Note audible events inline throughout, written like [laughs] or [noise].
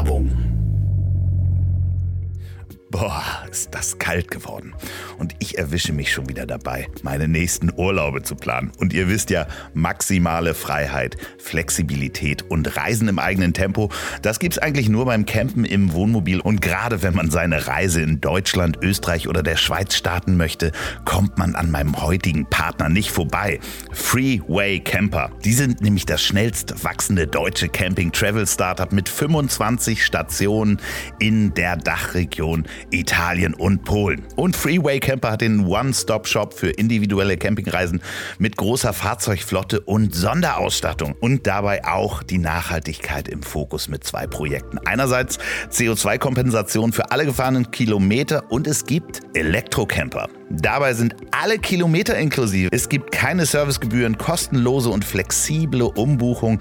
Werbung. Boah, ist das kalt geworden. Und ich erwische mich schon wieder dabei, meine nächsten Urlaube zu planen. Und ihr wisst ja, maximale Freiheit, Flexibilität und Reisen im eigenen Tempo, das gibt's eigentlich nur beim Campen im Wohnmobil. Und gerade wenn man seine Reise in Deutschland, Österreich oder der Schweiz starten möchte, kommt man an meinem heutigen Partner nicht vorbei. Freeway Camper. Die sind nämlich das schnellst wachsende deutsche Camping-Travel-Startup mit 25 Stationen in der Dachregion Italien und Polen. Und Freeway Camper hat den One-Stop-Shop für individuelle Campingreisen mit großer Fahrzeugflotte und Sonderausstattung und dabei auch die Nachhaltigkeit im Fokus mit zwei Projekten. Einerseits CO2-Kompensation für alle gefahrenen Kilometer und es gibt Elektrocamper. Dabei sind alle Kilometer inklusive. Es gibt keine Servicegebühren, kostenlose und flexible Umbuchung.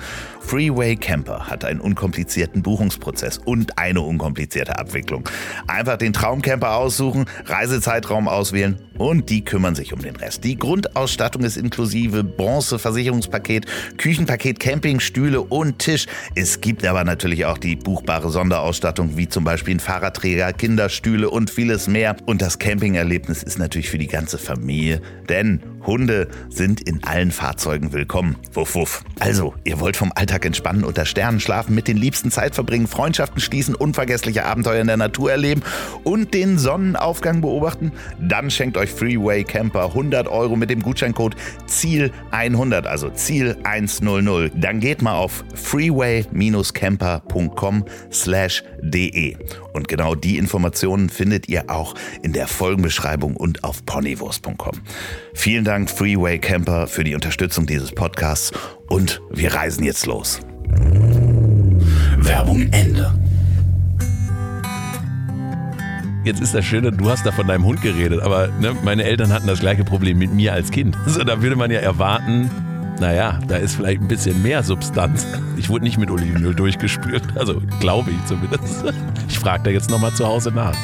Freeway Camper hat einen unkomplizierten Buchungsprozess und eine unkomplizierte Abwicklung. Einfach den Traumcamper aussuchen, Reisezeitraum auswählen und die kümmern sich um den Rest. Die Grundausstattung ist inklusive Bronze, Versicherungspaket, Küchenpaket, Campingstühle und Tisch. Es gibt aber natürlich auch die buchbare Sonderausstattung, wie zum Beispiel ein Fahrradträger, Kinderstühle und vieles mehr. Und das Campingerlebnis ist natürlich natürlich für die ganze Familie, denn Hunde sind in allen Fahrzeugen willkommen. Wuff, wuff. Also, ihr wollt vom Alltag entspannen, unter Sternen schlafen, mit den Liebsten Zeit verbringen, Freundschaften schließen, unvergessliche Abenteuer in der Natur erleben und den Sonnenaufgang beobachten? Dann schenkt euch Freeway Camper 100 Euro mit dem Gutscheincode Ziel 100, also Ziel 100. Dann geht mal auf freeway-camper.com slash de. Und genau die Informationen findet ihr auch in der Folgenbeschreibung und auf ponywurst.com. Vielen Dank Freeway Camper für die Unterstützung dieses Podcasts und wir reisen jetzt los. Werbung Ende. Jetzt ist das Schöne, du hast da von deinem Hund geredet, aber ne, meine Eltern hatten das gleiche Problem mit mir als Kind. [laughs] Also da würde man ja erwarten, naja, da ist vielleicht ein bisschen mehr Substanz. Ich wurde nicht mit Olivenöl durchgespült, also glaube ich zumindest. Ich frage da jetzt nochmal zu Hause nach.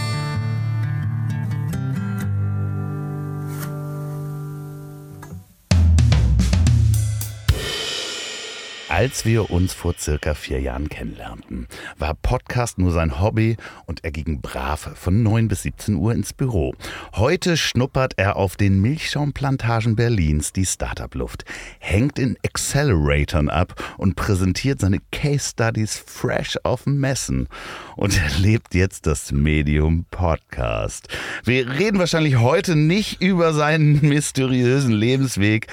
Als wir uns vor circa vier Jahren kennenlernten, war Podcast nur sein Hobby und er ging brav von 9 bis 17 Uhr ins Büro. Heute schnuppert er auf den Milchschaumplantagen Berlins die Startup-Luft, hängt in Acceleratoren ab und präsentiert seine Case Studies fresh auf Messen und erlebt jetzt das Medium Podcast. Wir reden wahrscheinlich heute nicht über seinen [laughs] mysteriösen Lebensweg,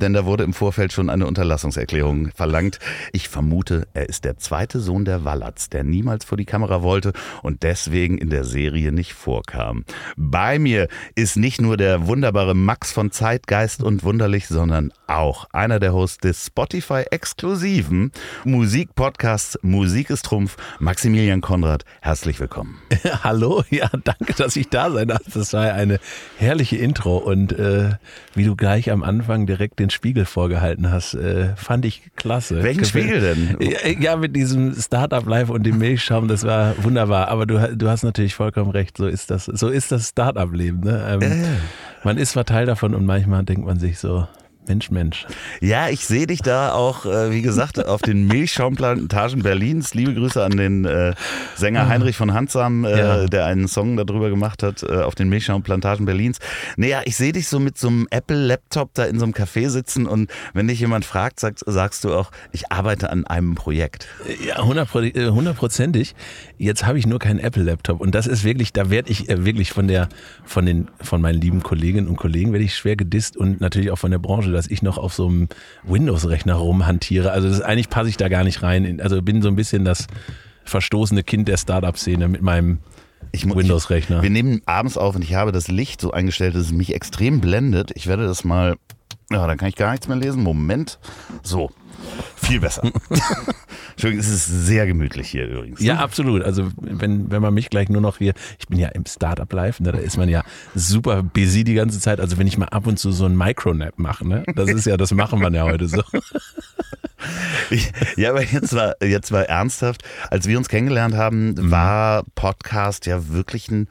denn da wurde im Vorfeld schon eine Unterlassungserklärung verlangt. Ich vermute, er ist der zweite Sohn der Wallatz, der niemals vor die Kamera wollte und deswegen in der Serie nicht vorkam. Bei mir ist nicht nur der wunderbare Max von Zeitgeist und Wunderlich, sondern auch einer der Hosts des Spotify-exklusiven Musikpodcasts Musik ist Trumpf, Maximilian Konrad. Herzlich willkommen. [laughs] Hallo, ja, danke, dass ich da sein darf. Das war eine herrliche Intro und äh, wie du gleich am Anfang direkt den Spiegel vorgehalten hast, äh, fand ich klasse. Welchen Spiegel denn? Ja, mit diesem Startup Live und dem Milchschaum, das war wunderbar. Aber du, du hast natürlich vollkommen recht. So ist das, so ist das Startup-Leben. Ne? Ähm, äh. Man ist Verteil davon und manchmal denkt man sich so, Mensch, Mensch. Ja, ich sehe dich da auch, äh, wie gesagt, [laughs] auf den Milchschaumplantagen Berlins. Liebe Grüße an den äh, Sänger Heinrich von Handsam, äh, ja. der einen Song darüber gemacht hat, äh, auf den Milchschaumplantagen Berlins. Naja, ich sehe dich so mit so einem Apple-Laptop da in so einem Café sitzen und wenn dich jemand fragt, sagst, sagst du auch, ich arbeite an einem Projekt. Ja, äh, hundertprozentig. Jetzt habe ich nur keinen Apple-Laptop und das ist wirklich, da werde ich äh, wirklich von der, von den, von meinen lieben Kolleginnen und Kollegen werde ich schwer gedisst und natürlich auch von der Branche dass ich noch auf so einem Windows-Rechner rumhantiere. Also das, eigentlich passe ich da gar nicht rein. Also bin so ein bisschen das verstoßene Kind der Startup-Szene mit meinem Windows-Rechner. Wir nehmen abends auf und ich habe das Licht so eingestellt, dass es mich extrem blendet. Ich werde das mal. Ja, dann kann ich gar nichts mehr lesen. Moment. So. Viel besser. [laughs] Entschuldigung, es ist sehr gemütlich hier übrigens. Ja, absolut. Also wenn, wenn man mich gleich nur noch hier, ich bin ja im Startup Live, ne, da ist man ja super busy die ganze Zeit. Also wenn ich mal ab und zu so ein Micronap mache, ne, das ist ja, das machen wir ja heute so. [laughs] ja, aber jetzt war, jetzt war ernsthaft, als wir uns kennengelernt haben, mhm. war Podcast ja wirklich ein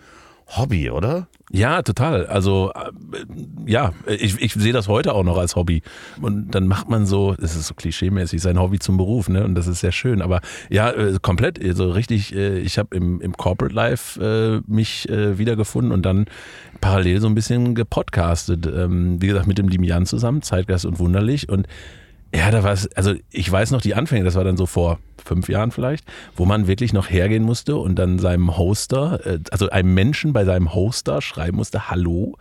Hobby, oder? Ja, total. Also äh, ja, ich, ich sehe das heute auch noch als Hobby. Und dann macht man so, es ist so klischeemäßig, sein Hobby zum Beruf, ne? Und das ist sehr schön. Aber ja, äh, komplett, also richtig, äh, ich habe im, im Corporate Life mich wiedergefunden und dann parallel so ein bisschen gepodcastet. Ähm, wie gesagt, mit dem Limian zusammen, Zeitgeist und Wunderlich. Und ja, da war es, also ich weiß noch die Anfänge, das war dann so vor fünf Jahren vielleicht, wo man wirklich noch hergehen musste und dann seinem Hoster, äh, also einem Menschen bei seinem Hoster schreiben musste, hallo,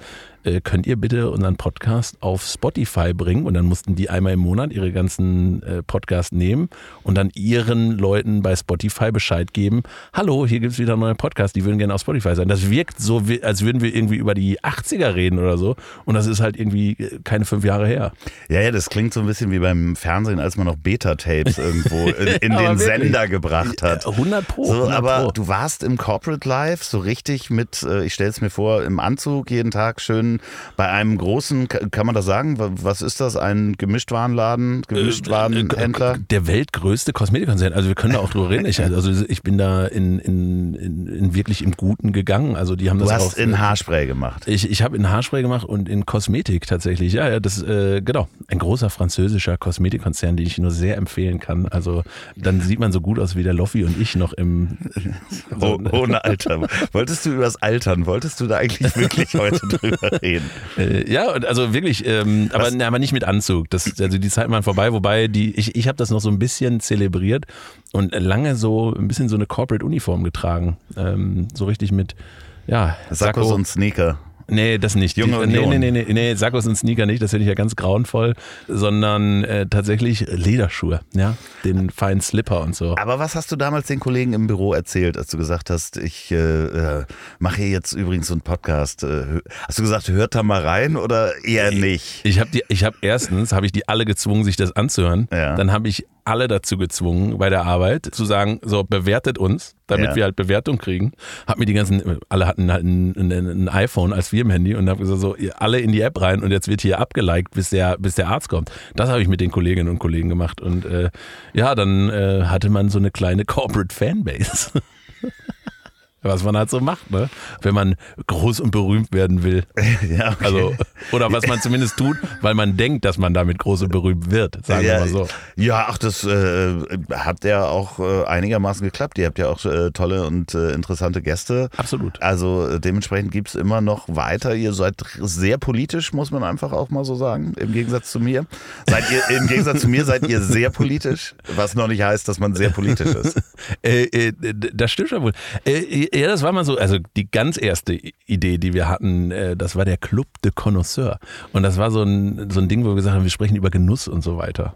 äh, könnt ihr bitte unseren Podcast auf Spotify bringen? Und dann mussten die einmal im Monat ihre ganzen äh, Podcasts nehmen und dann ihren Leuten bei Spotify Bescheid geben, hallo, hier gibt es wieder einen neuen Podcast, die würden gerne auf Spotify sein. Das wirkt so, als würden wir irgendwie über die 80er reden oder so. Und das ist halt irgendwie äh, keine fünf Jahre her. Ja, ja, das klingt so ein bisschen wie beim Fernsehen, als man noch Beta-Tapes [laughs] irgendwo in, in den Sender gebracht hat. 100 Pro. So, 100 aber Pro. du warst im Corporate Life so richtig mit, äh, ich stelle es mir vor, im Anzug jeden Tag schön bei einem großen, ka- kann man das sagen? Wa- Was ist das? Ein Gemischtwarenladen, Gemischtwarenhändler? Äh, Der weltgrößte Kosmetikkonzern. Also wir können da auch drüber reden. Ich, also ich bin da in, in, in, in wirklich im Guten gegangen. Also die haben Du das hast auch, in Haarspray gemacht. Ich, ich habe in Haarspray gemacht und in Kosmetik tatsächlich. Ja, ja, das äh, genau. Ein großer französischer Kosmetikkonzern, den ich nur sehr empfehlen kann. Also dann sieht man so gut aus wie der Loffi und ich noch im [laughs] Oh, ohne Alter. Wolltest du übers Altern, wolltest du da eigentlich wirklich [laughs] heute drüber reden? Äh, ja, also wirklich, ähm, aber, ne, aber nicht mit Anzug. Das, also die Zeit waren vorbei, wobei die, ich, ich habe das noch so ein bisschen zelebriert und lange so ein bisschen so eine Corporate-Uniform getragen. Ähm, so richtig mit, ja, Sackos und Sneaker. Nee, das nicht. Junge Die- nee, Union. nee, nee, nee, nee, Sackos und Sneaker nicht, das finde ich ja ganz grauenvoll, sondern äh, tatsächlich Lederschuhe, ja, den feinen Slipper und so. Aber was hast du damals den Kollegen im Büro erzählt, als du gesagt hast, ich äh, äh, mache hier jetzt übrigens so einen Podcast? Äh, hast du gesagt, hört da mal rein oder eher nicht? Ich habe die, ich habe erstens habe ich die alle gezwungen, sich das anzuhören. Ja. Dann habe ich alle dazu gezwungen, bei der Arbeit zu sagen, so bewertet uns, damit Ja. wir halt Bewertung kriegen. Hab mir die ganzen, alle hatten halt ein, ein, ein iPhone als wir im Handy und habe gesagt, so alle in die App rein und jetzt wird hier abgeliked, bis der, bis der Arzt kommt. Das habe ich mit den Kolleginnen und Kollegen gemacht und äh, ja, dann äh, hatte man so eine kleine [laughs] Corporate Fanbase. Was man halt so macht, ne? Wenn man groß und berühmt werden will. [laughs] ja, okay. Also, oder was man zumindest tut, weil man denkt, dass man damit groß und berühmt wird, sagen wir ja, mal so. ja, ach, das äh, hat ja auch äh, einigermaßen geklappt. Ihr habt ja auch äh, tolle und äh, interessante Gäste. Absolut. Also äh, dementsprechend gibt's immer noch weiter. Ihr seid sehr politisch, muss man einfach auch mal so sagen, im Gegensatz zu mir. Seid ihr, Im Gegensatz zu mir seid ihr sehr politisch, was noch nicht heißt, dass man sehr politisch ist. [laughs] Äh, das stimmt schon wohl. Ja, das war mal so, also die ganz erste Idee, die wir hatten, äh, das war der Club de Connoisseur. Und das war so ein, so ein Ding, wo wir gesagt haben, wir sprechen über Genuss und so weiter.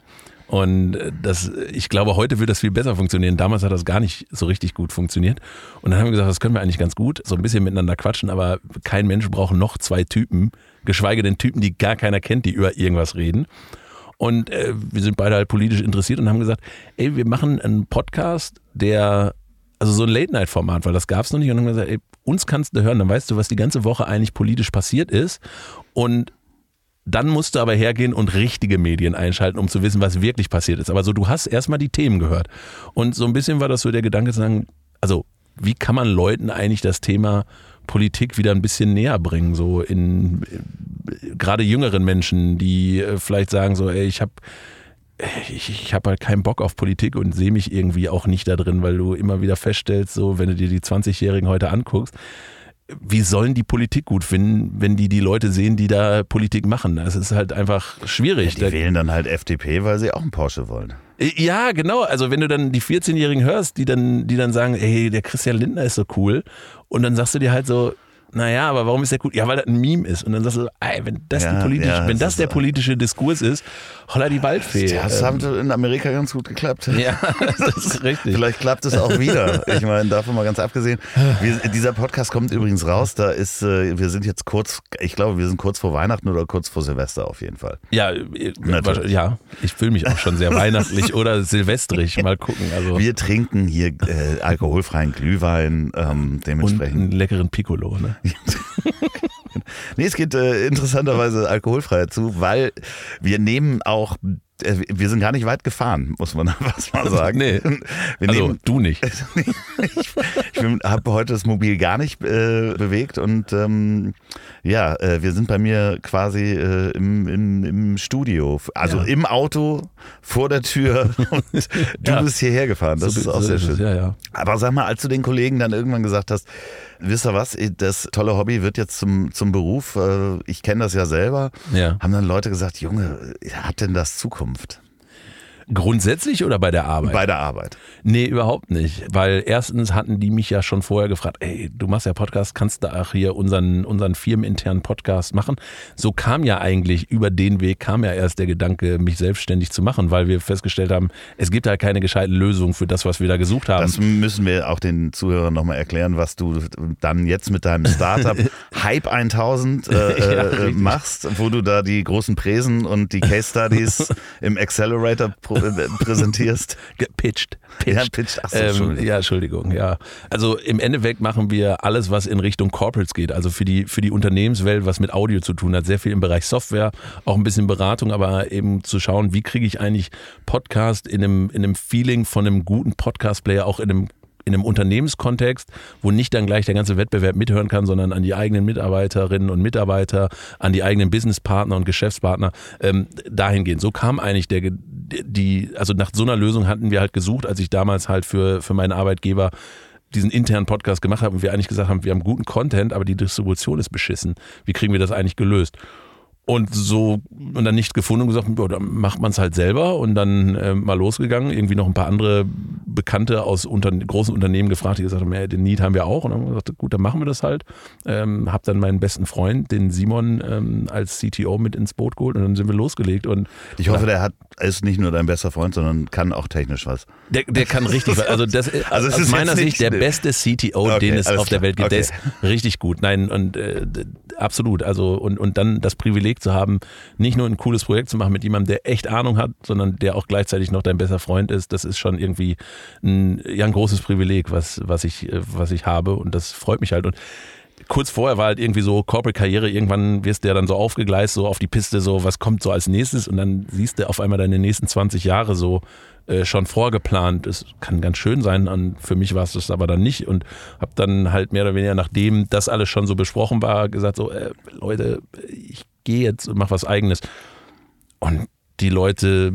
Und äh, das, ich glaube, heute wird das viel besser funktionieren. Damals hat das gar nicht so richtig gut funktioniert. Und dann haben wir gesagt, das können wir eigentlich ganz gut, so ein bisschen miteinander quatschen, aber kein Mensch braucht noch zwei Typen, geschweige denn Typen, die gar keiner kennt, die über irgendwas reden. Und äh, wir sind beide halt politisch interessiert und haben gesagt, ey, wir machen einen Podcast, der, also so ein Late-Night-Format, weil das gab es noch nicht. Und haben gesagt, ey, uns kannst du hören, dann weißt du, was die ganze Woche eigentlich politisch passiert ist. Und dann musst du aber hergehen und richtige Medien einschalten, um zu wissen, was wirklich passiert ist. Aber so, du hast erstmal die Themen gehört. Und so ein bisschen war das so der Gedanke zu sagen, also, wie kann man Leuten eigentlich das Thema Politik wieder ein bisschen näher bringen, so in, gerade jüngeren Menschen, die äh, vielleicht sagen so, ey, ich habe ich, ich habe halt keinen Bock auf Politik und sehe mich irgendwie auch nicht da drin, weil du immer wieder feststellst, so wenn du dir die 20-Jährigen heute anguckst, wie sollen die Politik gut finden, wenn die die Leute sehen, die da Politik machen? Das ist halt einfach schwierig. Die Da- wählen dann halt FDP, weil sie auch einen Porsche wollen. ja, genau. Also wenn du dann die 14-Jährigen hörst, die dann, die dann sagen, ey, der Christian Lindner ist so cool. Und dann sagst du dir halt so, naja, aber warum ist der cool? Ja, weil das ein Meme ist. Und dann sagst du, ey, wenn das, Ja, ja, wenn das das der politische Diskurs ist, holla die Waldfee. Das Ähm, hat in Amerika ganz gut geklappt. ja, [laughs] das ist [laughs] richtig. Vielleicht klappt es auch wieder. Ich meine, davon mal ganz abgesehen. Wir, dieser Podcast kommt übrigens raus. Da ist, äh, wir sind jetzt kurz, ich glaube, wir sind kurz vor Weihnachten oder kurz vor Silvester auf jeden Fall. Ja, äh, Natürlich. ja, ich fühle mich auch schon sehr weihnachtlich [laughs] oder silvestrig. Mal gucken. Also Wir trinken hier äh, alkoholfreien Glühwein, ähm, und dementsprechend. einen leckeren Piccolo. Ne? [laughs] Nee, es geht äh, interessanterweise alkoholfrei zu, weil wir nehmen auch äh, wir sind gar nicht weit gefahren, muss man [laughs] was mal sagen. nee, Wir also nehmen, du nicht. [laughs] ich habe heute das Mobil gar nicht äh, bewegt und ähm, ja, äh, wir sind bei mir quasi äh, im, im, im Studio, also Ja. im Auto, vor der Tür und du Ja. bist hierher gefahren. Das So- ist auch so sehr ist es, schön. Ja, ja. Aber sag mal, als du den Kollegen dann irgendwann gesagt hast, wisst ihr was, das tolle Hobby wird jetzt zum, zum Beruf, äh, ich kenne das ja selber, Ja. haben dann Leute gesagt, Junge, hat denn das Zukunft Grundsätzlich oder bei der Arbeit? bei der Arbeit? Nee, überhaupt nicht. Weil erstens hatten die mich ja schon vorher gefragt, ey, du machst ja Podcast, kannst du auch hier unseren, unseren firmeninternen Podcast machen? So kam ja eigentlich, über den Weg kam ja erst der Gedanke, mich selbstständig zu machen, weil wir festgestellt haben, es gibt halt keine gescheiten Lösung für das, was wir da gesucht haben. Das müssen wir auch den Zuhörern nochmal erklären, was du dann jetzt mit deinem Startup [laughs] Hype 1000 äh, Ja, äh, machst, wo du da die großen Präsen und die Case Studies [laughs] im Accelerator äh, präsentierst. Gepitcht. [laughs] Ja, pitcht. Ach so, Ähm, Entschuldigung. ja, Entschuldigung, ja. Also im Endeffekt machen wir alles, was in Richtung Corporates geht, also für die, für die Unternehmenswelt, was mit Audio zu tun hat. Sehr viel im Bereich Software, auch ein bisschen Beratung, aber eben zu schauen, wie kriege ich eigentlich Podcast in einem, in einem Feeling von einem guten Podcast-Player, auch in einem in einem Unternehmenskontext, wo nicht dann gleich der ganze Wettbewerb mithören kann, sondern an die eigenen Mitarbeiterinnen und Mitarbeiter, an die eigenen Businesspartner und Geschäftspartner, ähm, dahingehend. So kam eigentlich der, die, also nach so einer Lösung hatten wir halt gesucht, als ich damals halt für, für meinen Arbeitgeber diesen internen Podcast gemacht habe und wir eigentlich gesagt haben, wir haben guten Content, aber die Distribution ist beschissen. Wie kriegen wir das eigentlich gelöst? Und so, und dann nicht gefunden und gesagt, ja, dann macht man es halt selber und dann äh, mal losgegangen. Irgendwie noch ein paar andere Bekannte aus unter, großen Unternehmen gefragt, die gesagt haben, ja, den Need haben wir auch. Und dann haben wir gesagt, gut, dann machen wir das halt. Ähm, hab dann meinen besten Freund, den Simon, ähm, als CTO mit ins Boot geholt und dann sind wir losgelegt. Und Ich hoffe, der hat, ist nicht nur dein bester Freund, sondern kann auch technisch was. der, der kann richtig, was. also das [laughs] Also aus ist meiner Sicht der beste CTO, Okay, den es auf der klar. Welt gibt. Der Okay. ist richtig gut. Nein, und äh, absolut. Also und, und dann das Privileg zu haben, nicht nur ein cooles Projekt zu machen mit jemandem, der echt Ahnung hat, sondern der auch gleichzeitig noch dein bester Freund ist, das ist schon irgendwie ein, ja, ein großes Privileg, was, was, ich, äh, was ich habe. Und das freut mich halt. Und kurz vorher war halt irgendwie so Corporate Karriere, irgendwann wirst du ja dann so aufgegleist, so auf die Piste, so was kommt so als nächstes und dann siehst du auf einmal deine nächsten 20 Jahre so äh, schon vorgeplant. Es kann ganz schön sein, und für mich war es das aber dann nicht und habe dann halt mehr oder weniger, nachdem das alles schon so besprochen war, gesagt so, äh, Leute, ich gehe jetzt und mach was eigenes. Und die Leute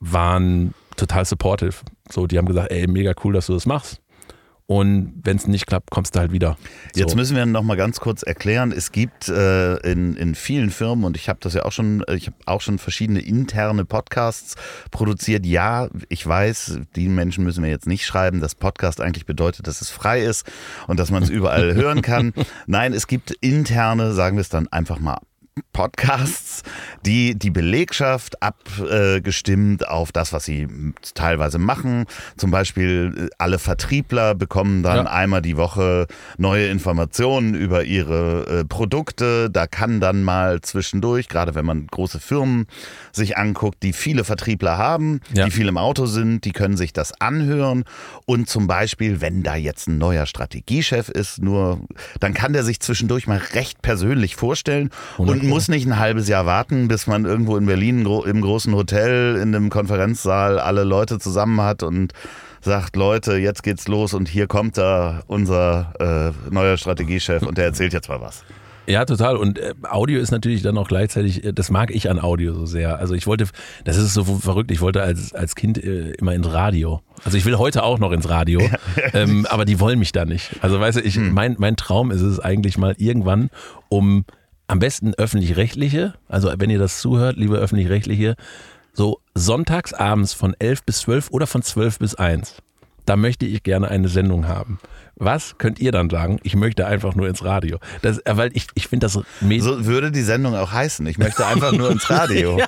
waren total supportive. So, die haben gesagt, ey, mega cool, dass du das machst. Und wenn es nicht klappt, kommst du halt wieder. So. Jetzt müssen wir noch mal ganz kurz erklären, es gibt äh, in, in vielen Firmen und ich habe das ja auch schon, ich habe auch schon verschiedene interne Podcasts produziert. Ja, ich weiß, die Menschen müssen mir jetzt nicht schreiben, dass Podcast eigentlich bedeutet, dass es frei ist und dass man es überall [laughs] hören kann. Nein, es gibt interne, sagen wir es dann einfach mal Podcasts, die die Belegschaft abgestimmt auf das, was sie teilweise machen. Zum Beispiel äh, alle Vertriebler bekommen dann Ja. einmal die Woche neue Informationen über ihre äh, Produkte. Da kann dann mal zwischendurch, gerade wenn man große Firmen sich anguckt, die viele Vertriebler haben, Ja. die viel im Auto sind, die können sich das anhören. Und zum Beispiel, wenn da jetzt ein neuer Strategiechef ist, nur, dann kann der sich zwischendurch mal recht persönlich vorstellen und Wunderbar. Muss nicht ein halbes Jahr warten, bis man irgendwo in Berlin im großen Hotel in einem Konferenzsaal alle Leute zusammen hat und sagt, Leute, jetzt geht's los und hier kommt da unser äh, neuer Strategiechef und der erzählt jetzt mal was. Ja, total. Und äh, Audio ist natürlich dann auch gleichzeitig, äh, das mag ich an Audio so sehr. Also ich wollte, das ist so verrückt, ich wollte als, als Kind äh, immer ins Radio. Also ich will heute auch noch ins Radio, [laughs] ähm, aber die wollen mich da nicht. Also weißt du, ich, mein, mein Traum ist es eigentlich mal irgendwann, um am besten öffentlich-rechtliche, also wenn ihr das zuhört, liebe öffentlich-rechtliche, so sonntags abends von 11 bis 12 oder von 12 bis 1. Da möchte ich gerne eine Sendung haben. Was könnt ihr dann sagen? Ich möchte einfach nur ins Radio. Das, äh, weil ich, ich finde das So würde die Sendung auch heißen. Ich möchte einfach nur ins [laughs] Radio.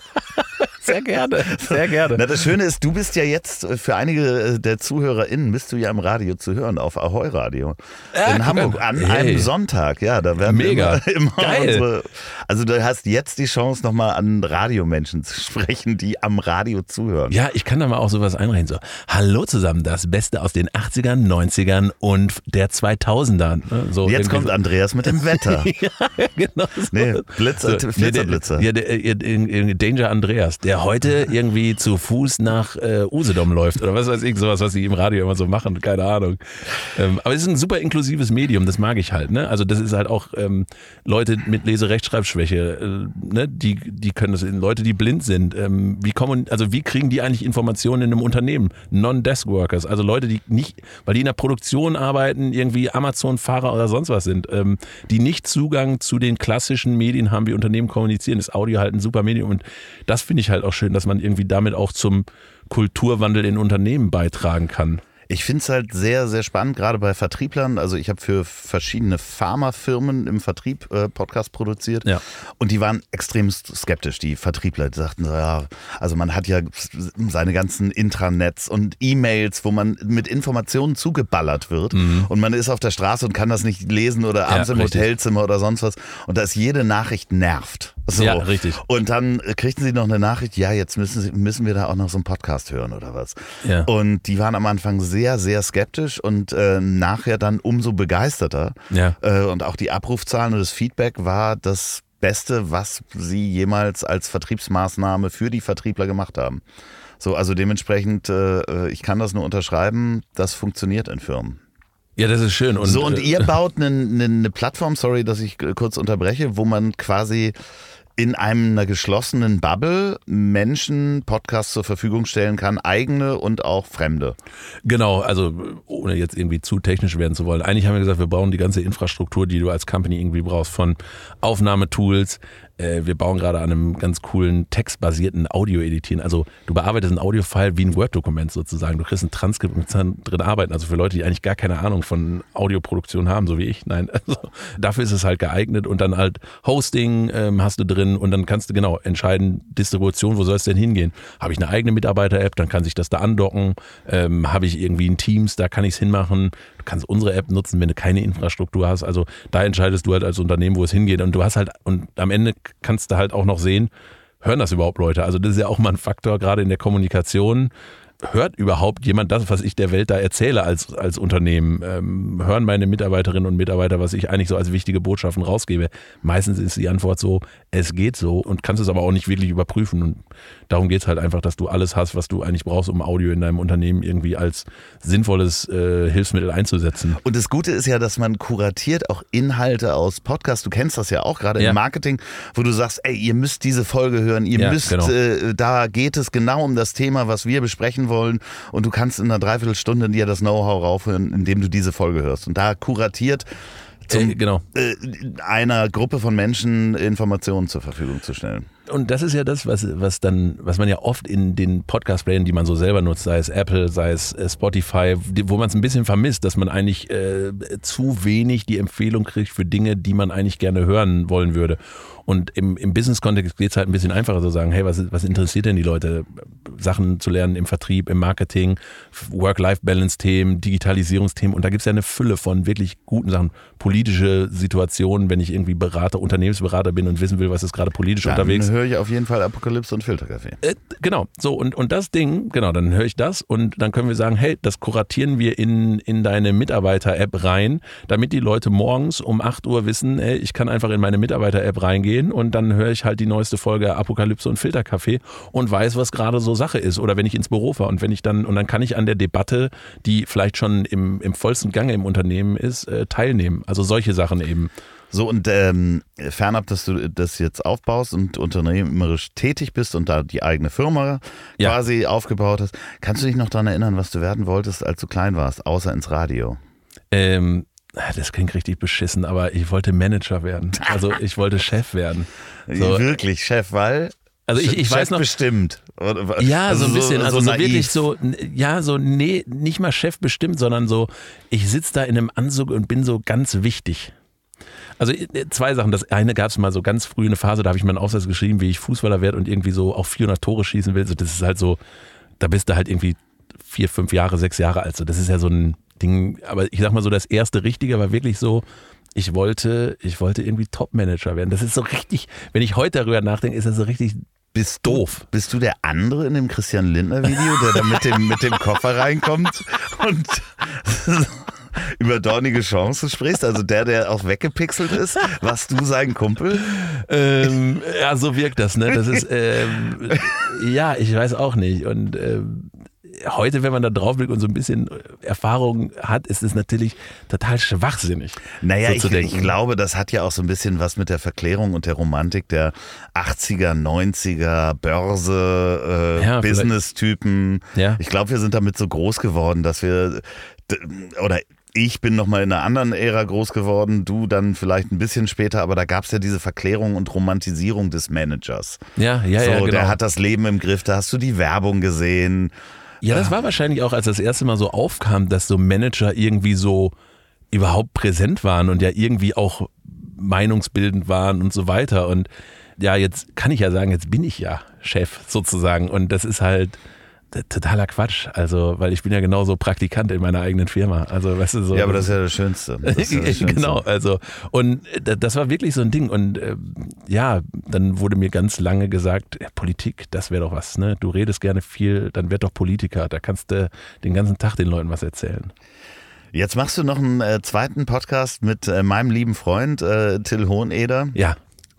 Sehr gerne, sehr gerne. Na, das Schöne ist, du bist ja jetzt äh, für einige äh, der ZuhörerInnen bist du ja im Radio zu hören, auf Ahoi Radio. Ja, in Hamburg, an Hey. einem Sonntag. Ja, da werden Mega. wir immer, [laughs] immer Geil. unsere. Also du hast jetzt die Chance, nochmal an Radiomenschen zu sprechen, die am Radio zuhören. Ja, ich kann da mal auch sowas einreichen. So, hallo zusammen, das Beste aus den 80ern, 90ern und der 2000ern. ne? So Jetzt kommt so. Andreas mit dem Wetter. [laughs] ja, genau. So. Nee, Blitzer, So, Flitzer, der- Blitzer. Ja, der, äh, der, der Danger Andreas, der der heute irgendwie zu Fuß nach äh, Usedom läuft oder was weiß ich, sowas, was sie im Radio immer so machen, keine Ahnung. Ähm, aber es ist ein super inklusives Medium, das mag ich halt. Ne? Also das ist halt auch ähm, Leute mit Leserechtschreibschwäche, äh, ne? die, die können das, Leute, die blind sind. Ähm, wie kommen, also wie kriegen die eigentlich Informationen in einem Unternehmen? Non-Desk-Workers, also Leute, die nicht, weil die in der Produktion arbeiten, irgendwie Amazon-Fahrer oder sonst was sind, ähm, die nicht Zugang zu den klassischen Medien haben, wie Unternehmen kommunizieren, ist Audio halt ein super Medium. Und das finde ich halt auch schön, dass man irgendwie damit auch zum Kulturwandel in Unternehmen beitragen kann. Ich finde es halt sehr, sehr spannend, gerade bei Vertrieblern. Also ich habe für verschiedene Pharmafirmen im Vertrieb äh, Podcast produziert ja. und die waren extrem skeptisch, die Vertriebler. Die sagten so, ja, also man hat ja seine ganzen Intranets und E-Mails, wo man mit Informationen zugeballert wird mhm. und man ist auf der Straße und kann das nicht lesen oder abends ja, im richtig. Hotelzimmer oder sonst was und da ist jede Nachricht nervt. So. Ja, richtig. Und dann kriegten sie noch eine Nachricht, ja, jetzt müssen, sie, müssen wir da auch noch so einen Podcast hören oder was. Ja. Und die waren am Anfang sehr, sehr skeptisch und äh, nachher dann umso begeisterter. Ja. Äh, und auch die Abrufzahlen und das Feedback war das Beste, was sie jemals als Vertriebsmaßnahme für die Vertriebler gemacht haben. So, also dementsprechend, äh, ich kann das nur unterschreiben, das funktioniert in Firmen. Ja, das ist schön. Und, so, und äh, ihr [laughs] baut eine, eine, eine Plattform, sorry, dass ich kurz unterbreche, wo man quasi in einer geschlossenen Bubble Menschen Podcasts zur Verfügung stellen kann, eigene und auch fremde. Genau, also ohne jetzt irgendwie zu technisch werden zu wollen. Eigentlich haben wir gesagt, wir brauchen die ganze Infrastruktur, die du als Company irgendwie brauchst, von Aufnahmetools, äh, wir bauen gerade an einem ganz coolen textbasierten Audio-Editieren. Also du bearbeitest ein Audio-File wie ein Word-Dokument sozusagen. Du kriegst ein Transkript und kannst drin arbeiten. Also für Leute, die eigentlich gar keine Ahnung von Audioproduktion haben, so wie ich. Nein, [laughs] also dafür ist es halt geeignet und dann halt Hosting ähm, hast du drin und dann kannst du genau entscheiden, Distribution, wo soll es denn hingehen? Habe ich eine eigene Mitarbeiter-App, dann kann sich das da andocken. Ähm, Habe ich irgendwie ein Teams, da kann ich es hinmachen. Du kannst unsere App nutzen, wenn du keine Infrastruktur hast. Also da entscheidest du halt als Unternehmen, wo es hingeht. Und du hast halt, und am Ende kannst du halt auch noch sehen, hören das überhaupt Leute? Also das ist ja auch mal ein Faktor, gerade in der Kommunikation hört überhaupt jemand das, was ich der Welt da erzähle als, als Unternehmen? Ähm, hören meine Mitarbeiterinnen und Mitarbeiter, was ich eigentlich so als wichtige Botschaften rausgebe? Meistens ist die Antwort so, es geht so und kannst es aber auch nicht wirklich überprüfen. Und darum geht es halt einfach, dass du alles hast, was du eigentlich brauchst, um Audio in deinem Unternehmen irgendwie als sinnvolles äh, Hilfsmittel einzusetzen. Und das Gute ist ja, dass man kuratiert auch Inhalte aus Podcasts. Du kennst das ja auch gerade ja. im Marketing, wo du sagst, ey, ihr müsst diese Folge hören, ihr ja, müsst, genau. äh, da geht es genau um das Thema, was wir besprechen wollen und du kannst in einer Dreiviertelstunde dir das Know-how raufhören, indem du diese Folge hörst. Und da kuratiert zum, äh, genau. äh, einer Gruppe von Menschen Informationen zur Verfügung zu stellen und das ist ja das, was, was dann, was man ja oft in den Podcast-Playern, die man so selber nutzt, sei es Apple, sei es äh, Spotify, wo man es ein bisschen vermisst, dass man eigentlich äh, zu wenig die Empfehlung kriegt für Dinge, die man eigentlich gerne hören wollen würde. Und im, im Business-Kontext geht es halt ein bisschen einfacher zu sagen, hey, was, was interessiert denn die Leute? Sachen zu lernen im Vertrieb, im Marketing, Work-Life-Balance-Themen, Digitalisierungsthemen. Und da gibt es ja eine Fülle von wirklich guten Sachen. Politische Situationen, wenn ich irgendwie Berater, Unternehmensberater bin und wissen will, was ist gerade politisch Dann unterwegs höre ich auf jeden Fall Apokalypse und Filterkaffee. Äh, genau, so und, und das Ding, genau, dann höre ich das und dann können wir sagen, hey, das kuratieren wir in, in deine Mitarbeiter-App rein, damit die Leute morgens um 8 Uhr wissen, hey, ich kann einfach in meine Mitarbeiter-App reingehen und dann höre ich halt die neueste Folge Apokalypse und Filterkaffee und weiß, was gerade so Sache ist oder wenn ich ins Büro fahre und wenn ich dann, und dann kann ich an der Debatte, die vielleicht schon im, im vollsten Gange im Unternehmen ist, äh, teilnehmen. Also solche Sachen eben. So, und ähm, fernab, dass du das jetzt aufbaust und unternehmerisch tätig bist und da die eigene Firma ja. quasi aufgebaut hast, kannst du dich noch daran erinnern, was du werden wolltest, als du klein warst, außer ins Radio? Ähm, das klingt richtig beschissen, aber ich wollte Manager werden. Also ich wollte Chef werden. [laughs] So. Wirklich Chef, weil also ich, ich weiß noch bestimmt. Ja, also so ein bisschen, also so, so wirklich so, ja, so nee, nicht mal Chef bestimmt, sondern so, ich sitze da in einem Anzug und bin so ganz wichtig. Also äh, zwei Sachen. Das eine gab es mal so ganz früh eine Phase, da habe ich meinen Aufsatz geschrieben, wie ich Fußballer werde und irgendwie so auch 400 Tore schießen will. So, das ist halt so, da bist du halt irgendwie vier, fünf Jahre, sechs Jahre alt. So, das ist ja so ein Ding. Aber ich sag mal so, das erste Richtige war wirklich so, ich wollte, ich wollte irgendwie Top-Manager werden. Das ist so richtig, wenn ich heute darüber nachdenke, ist das so richtig bist doof. Bist du der andere in dem Christian Lindner Video, der da mit dem, mit dem Koffer reinkommt und [laughs] über dornige Chancen sprichst, also der, der auch weggepixelt ist, warst du sein Kumpel? Ähm, ja, so wirkt das, ne? Das ist, ähm, Ja, ich weiß auch nicht. Und äh, heute, wenn man da draufblickt und so ein bisschen Erfahrung hat, ist es natürlich total schwachsinnig. Naja, so ich, ich, glaube, das hat ja auch so ein bisschen was mit der Verklärung und der Romantik der 80er, 90er Börse, äh, Ja, Business-Typen. Ja. Ich glaube, wir sind damit so groß geworden, dass wir oder ich bin nochmal in einer anderen Ära groß geworden, du dann vielleicht ein bisschen später, aber da gab es ja diese Verklärung und Romantisierung des Managers. Ja, ja, so, ja, genau. der hat das Leben im Griff, da hast du die Werbung gesehen. Ja, das war wahrscheinlich auch, als das erste Mal so aufkam, dass so Manager irgendwie so überhaupt präsent waren und ja irgendwie auch meinungsbildend waren und so weiter. Und ja, jetzt kann ich ja sagen, jetzt bin ich ja Chef sozusagen. Und das ist halt totaler Quatsch. Also, weil ich bin ja genauso Praktikant in meiner eigenen Firma. Also, weißt du, so. Ja, aber das ist ja das Schönste. Das ja das [laughs] Schönste. genau, also und äh, das war wirklich so ein Ding und äh, ja, dann wurde mir ganz lange gesagt, Politik, das wäre doch was, ne? Du redest gerne viel, dann werd doch Politiker, da kannst du den ganzen Tag den Leuten was erzählen. Jetzt machst du noch einen äh, zweiten Podcast mit äh, meinem lieben Freund äh, Till Hoheneder, Ja,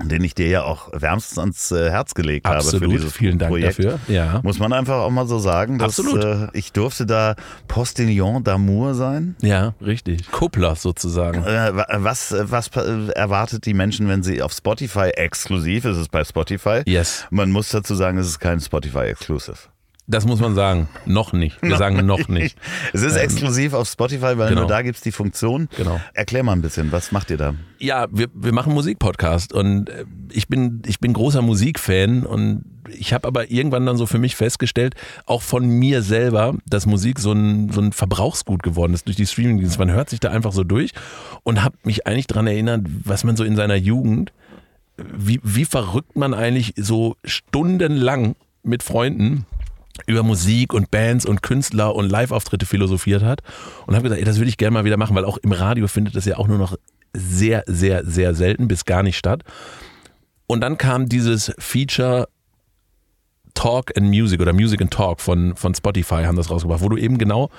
den ich dir ja auch wärmstens ans äh, Herz gelegt habe für absolut. dieses Vielen Dank Projekt. dafür. Ja. Muss man einfach auch mal so sagen, dass Absolut. Äh, ich durfte da Postillon d'amour sein. Ja, richtig. Kuppler sozusagen. Äh, wa- was was äh, erwartet die Menschen, wenn sie auf Spotify exklusiv, ist es bei Spotify? Yes. Man muss dazu sagen, es ist kein Spotify Exclusive. Das muss man sagen. Noch nicht. Wir sagen noch nicht. Es ist exklusiv auf Spotify, weil genau. nur da gibt es die Funktion. Genau. Erklär mal ein bisschen, was macht ihr da? Ja, wir, wir machen Musikpodcast und äh, ich bin, ich bin großer Musikfan und ich habe aber irgendwann dann so für mich festgestellt, auch von mir selber, dass Musik so ein, so ein Verbrauchsgut geworden ist durch die Streamingdienste. Man hört sich da einfach so durch und habe mich eigentlich dran erinnert, was man so in seiner Jugend, wie, wie verrückt man eigentlich so stundenlang mit Freunden über Musik und Bands und Künstler und Live-Auftritte philosophiert hat und habe gesagt, ey, das würde ich gerne mal wieder machen, weil auch im Radio findet das ja auch nur noch sehr, sehr, sehr selten bis gar nicht statt. Und dann kam dieses Feature Talk and Music oder Music and Talk von, von Spotify haben das rausgebracht, wo du eben genau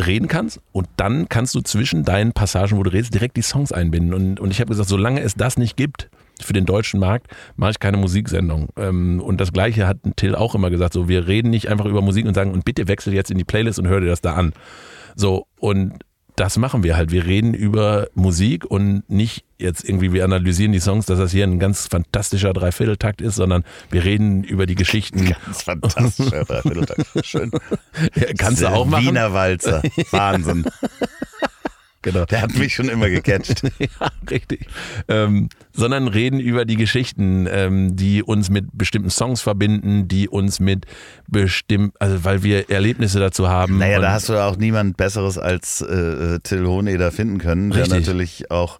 reden kannst und dann kannst du zwischen deinen Passagen, wo du redest, direkt die Songs einbinden. Und, und ich habe gesagt, solange es das nicht gibt für den deutschen Markt, mache ich keine Musiksendung. Ähm, Und das Gleiche hat Till auch immer gesagt, so wir reden nicht einfach über Musik und sagen, und bitte wechsel jetzt in die Playlist und hör dir das da an. So, und das machen wir halt. Wir reden über Musik und nicht jetzt irgendwie, wir analysieren die Songs, dass das hier ein ganz fantastischer Dreivierteltakt ist, sondern wir reden über die Geschichten. Ganz fantastischer Dreivierteltag. Schön. [laughs] Ja, kannst du auch machen. Wiener Walzer. [laughs] Wahnsinn. Genau. Der hat mich schon immer gecatcht. [laughs] ja, richtig. Ähm, sondern reden über die Geschichten, ähm, die uns mit bestimmten Songs verbinden, die uns mit bestimmten, also weil wir Erlebnisse dazu haben. Naja, da hast du auch niemand Besseres als äh, Till Hoheneder finden können, der Richtig. natürlich auch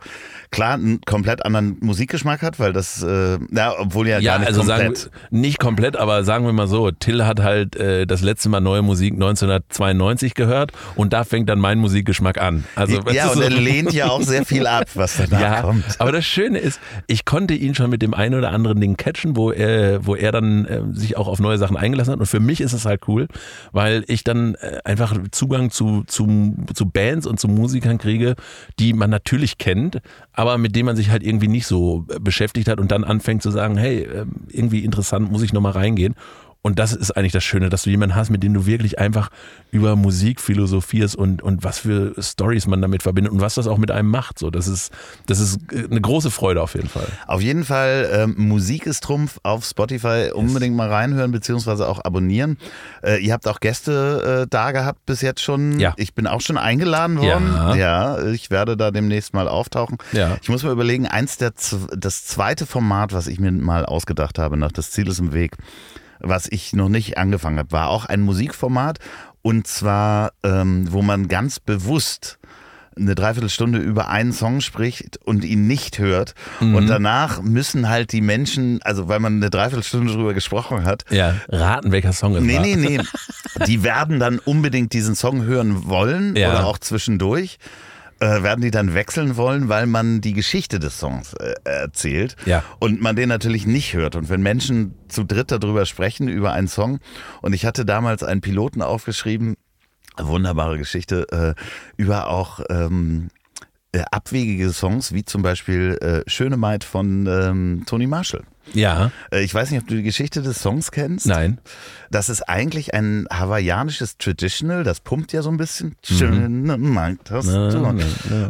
klar einen komplett anderen Musikgeschmack hat, weil das, äh, na, obwohl ja, ja, gar nicht also komplett. sagen nicht komplett, aber sagen wir mal so, Till hat halt äh, das letzte Mal neue Musik 1992 gehört und da fängt dann mein Musikgeschmack an. Also ja, und so- er lehnt ja auch sehr viel ab, was danach [laughs] ja, kommt. aber das Schöne ist, ich konnte ihn schon mit dem einen oder anderen Ding catchen, wo er, wo er dann äh, sich auch auf neue Sachen eingelassen hat. Und für mich ist es halt cool, weil ich dann äh, einfach Zugang zu, zu, zu Bands und zu Musikern kriege, die man natürlich kennt, aber mit denen man sich halt irgendwie nicht so beschäftigt hat und dann anfängt zu sagen, hey, äh, irgendwie interessant, muss ich nochmal reingehen. Und das ist eigentlich das Schöne, dass du jemanden hast, mit dem du wirklich einfach über Musik philosophierst und, und was für Stories man damit verbindet und was das auch mit einem macht. So, das ist, das ist äh, eine große Freude auf jeden Fall. Auf jeden Fall, ähm, Musik ist Trumpf auf Spotify. Unbedingt mal reinhören, beziehungsweise auch abonnieren. Äh, ihr habt auch Gäste äh, da gehabt bis jetzt schon. Ja. Ich bin auch schon eingeladen worden. Ja. ja, ich werde da demnächst mal auftauchen. Ja. Ich muss mir überlegen, eins der, das zweite Format, was ich mir mal ausgedacht habe nach Das Ziel ist im Weg, was ich noch nicht angefangen habe, war auch ein Musikformat. Und zwar, ähm, wo man ganz bewusst eine Dreiviertelstunde über einen Song spricht und ihn nicht hört. Mhm. Und danach müssen halt die Menschen, also weil man eine Dreiviertelstunde drüber gesprochen hat, Ja, raten, welcher Song es Nee, war. nee, nee. [laughs] Die werden dann unbedingt diesen Song hören wollen Ja. oder auch zwischendurch. Äh, werden die dann wechseln wollen, weil man die Geschichte des Songs äh, erzählt Ja. und man den natürlich nicht hört. Und wenn Menschen zu dritt darüber sprechen, über einen Song, und ich hatte damals einen Piloten aufgeschrieben, wunderbare Geschichte, äh, über auch ähm, äh, abwegige Songs, wie zum Beispiel äh, Schöne Maid von ähm, Tony Marshall. Ja. Äh, ich weiß nicht, ob du die Geschichte des Songs kennst. Nein. Das ist eigentlich ein hawaiianisches Traditional, das pumpt ja so ein bisschen. Mhm.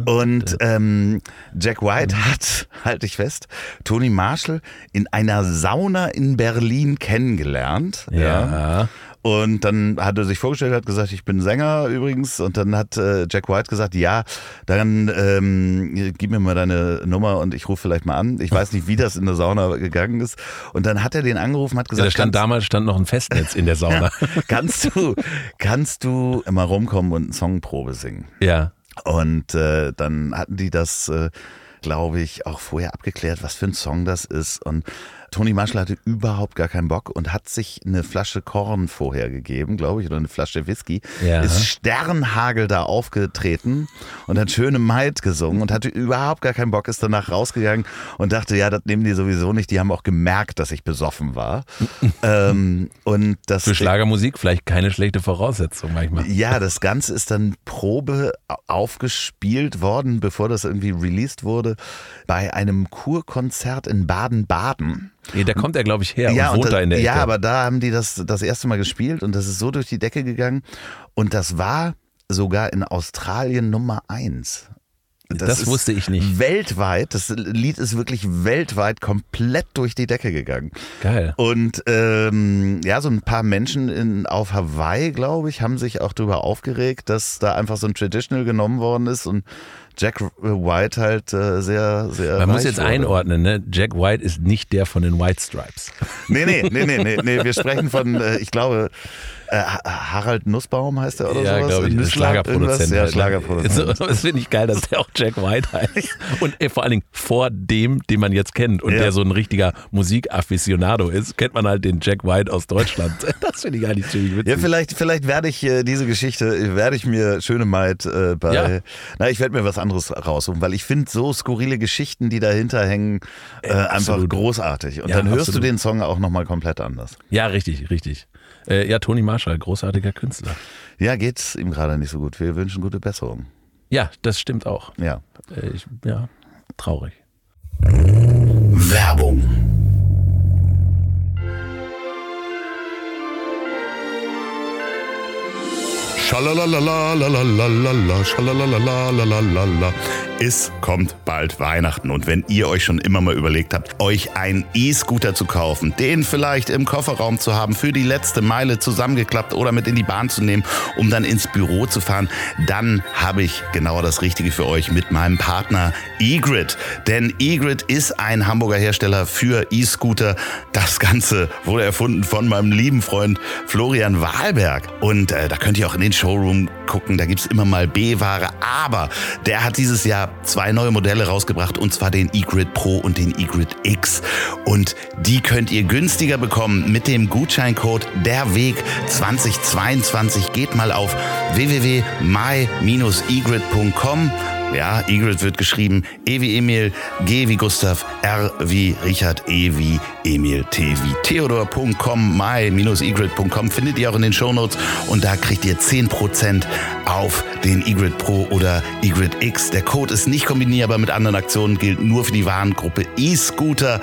Und ähm, Jack White hat, [laughs] halte ich fest, Tony Marshall in einer Sauna in Berlin kennengelernt. Ja. Und dann hat er sich vorgestellt, hat gesagt, ich bin Sänger übrigens. Und dann hat äh, Jack White gesagt, ja, dann ähm, gib mir mal deine Nummer und ich rufe vielleicht mal an. Ich weiß nicht, wie das in der Sauna gegangen ist. Und dann hat er den angerufen, hat Ja, gesagt, da stand damals stand noch ein Festnetz in der [laughs] Sauna. kannst du, kannst du mal rumkommen und eine Songprobe singen? Ja. Und äh, dann hatten die das, äh, glaube ich, auch vorher abgeklärt, was für ein Song das ist. Und Tony Marshall hatte überhaupt gar keinen Bock und hat sich eine Flasche Korn vorher gegeben, glaube ich, oder eine Flasche Whisky. Ja. Ist Sternhagel da aufgetreten und hat schöne Maid gesungen und hatte überhaupt gar keinen Bock, ist danach rausgegangen und dachte, ja, das nehmen die sowieso nicht. Die haben auch gemerkt, dass ich besoffen war. [laughs] ähm, und das Für Schlagermusik vielleicht keine schlechte Voraussetzung manchmal. ja, das Ganze ist dann Probe aufgespielt worden, bevor das irgendwie released wurde, bei einem Kurkonzert in Baden-Baden. Nee, da kommt er, glaube ich, her ja, und wohnt und da in der Ecke. ja, aber da haben die das das erste Mal gespielt und das ist so durch die Decke gegangen. Und das war sogar in Australien Nummer eins. Das ist wusste ich nicht. Weltweit, das Lied ist wirklich weltweit komplett durch die Decke gegangen. Geil. Und ähm, ja, so ein paar Menschen in, auf Hawaii, glaube ich, haben sich auch darüber aufgeregt, dass da einfach so ein Traditional genommen worden ist und Jack White halt äh, sehr, sehr. Man muss jetzt wurde. einordnen, ne? Jack White ist nicht der von den White Stripes. Nee, nee, nee, nee, nee, nee. Wir sprechen von, äh, ich glaube, äh, Harald Nussbaum heißt er oder ja, sowas? glaube ich. Nüssler, Schlagerproduzent. Ja, halt, ne? Schlagerproduzent. Das finde ich geil, dass der auch Jack White heißt. [laughs] Und äh, vor allen Dingen vor dem, den man jetzt kennt und Ja. der so ein richtiger Musikafficionado ist, kennt man halt den Jack White aus Deutschland. [laughs] Das finde ich eigentlich ziemlich witzig. Ja, vielleicht, vielleicht werde ich äh, diese Geschichte, werde ich mir Schöne Maid äh, bei, Ja. na, ich werde mir was anderes raussuchen, weil ich finde so skurrile Geschichten, die dahinter hängen, äh, einfach großartig. Und dann hörst absolut. du den Song auch nochmal komplett anders. Ja, richtig, richtig. Äh, ja, Toni Marshall, großartiger Künstler. Ja, geht's ihm gerade nicht so gut. Wir wünschen gute Besserung. Ja, das stimmt auch. Ja. Äh, ich, ja, traurig. Werbung. Schalalalalalalala, schalalalalalalala. Es kommt bald Weihnachten und wenn ihr euch schon immer mal überlegt habt, euch einen E-Scooter zu kaufen, den vielleicht im Kofferraum zu haben, für die letzte Meile zusammengeklappt oder mit in die Bahn zu nehmen, um dann ins Büro zu fahren, dann habe ich genau das Richtige für euch mit meinem Partner eGrid. Denn eGrid ist ein Hamburger Hersteller für E-Scooter. Das Ganze wurde erfunden von meinem lieben Freund Florian Wahlberg. Und äh, da könnt ihr auch in den Showroom gucken, da gibt's immer mal B-Ware. Aber der hat dieses Jahr zwei neue Modelle rausgebracht und zwar den eGrid Pro und den eGrid X. Und die könnt ihr günstiger bekommen mit dem Gutscheincode Der Weg 2022. Geht mal auf www.my-egrid.com. Ja, Egrid wird geschrieben E wie Emil, G wie Gustav, R wie Richard, E wie Emil, T wie Theodor.com, my-egrid.com findet ihr auch in den Shownotes und da kriegt ihr 10% auf den Egrid Pro oder Egrid X. Der Code ist nicht kombinierbar mit anderen Aktionen, gilt nur für die Warengruppe E-Scooter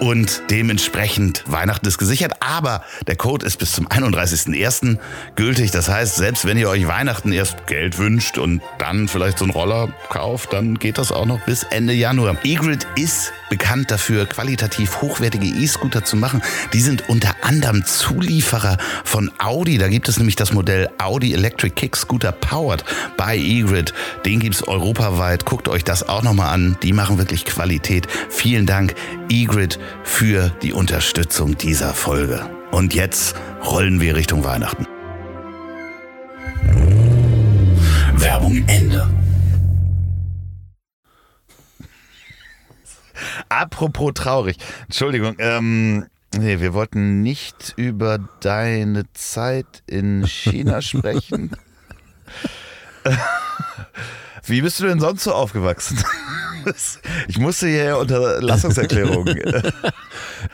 und dementsprechend Weihnachten ist gesichert, aber der Code ist bis zum 31.01. gültig. Das heißt, selbst wenn ihr euch Weihnachten erst Geld wünscht und dann vielleicht so einen Roller kauft, dann geht das auch noch bis Ende Januar. eGrid ist bekannt dafür, qualitativ hochwertige E-Scooter zu machen. Die sind unter anderem Zulieferer von Audi. Da gibt es nämlich das Modell Audi Electric Kick Scooter Powered by eGrid. Den gibt's europaweit. Guckt euch das auch nochmal an. Die machen wirklich Qualität. Vielen Dank, eGrid, für die Unterstützung dieser Folge. Und jetzt rollen wir Richtung Weihnachten. Werbung Ende. Apropos traurig. Entschuldigung, ähm, nee, wir wollten nicht über deine Zeit in China [laughs] sprechen. Wie bist du denn sonst so aufgewachsen? Ich musste hier Unterlassungserklärung. [laughs]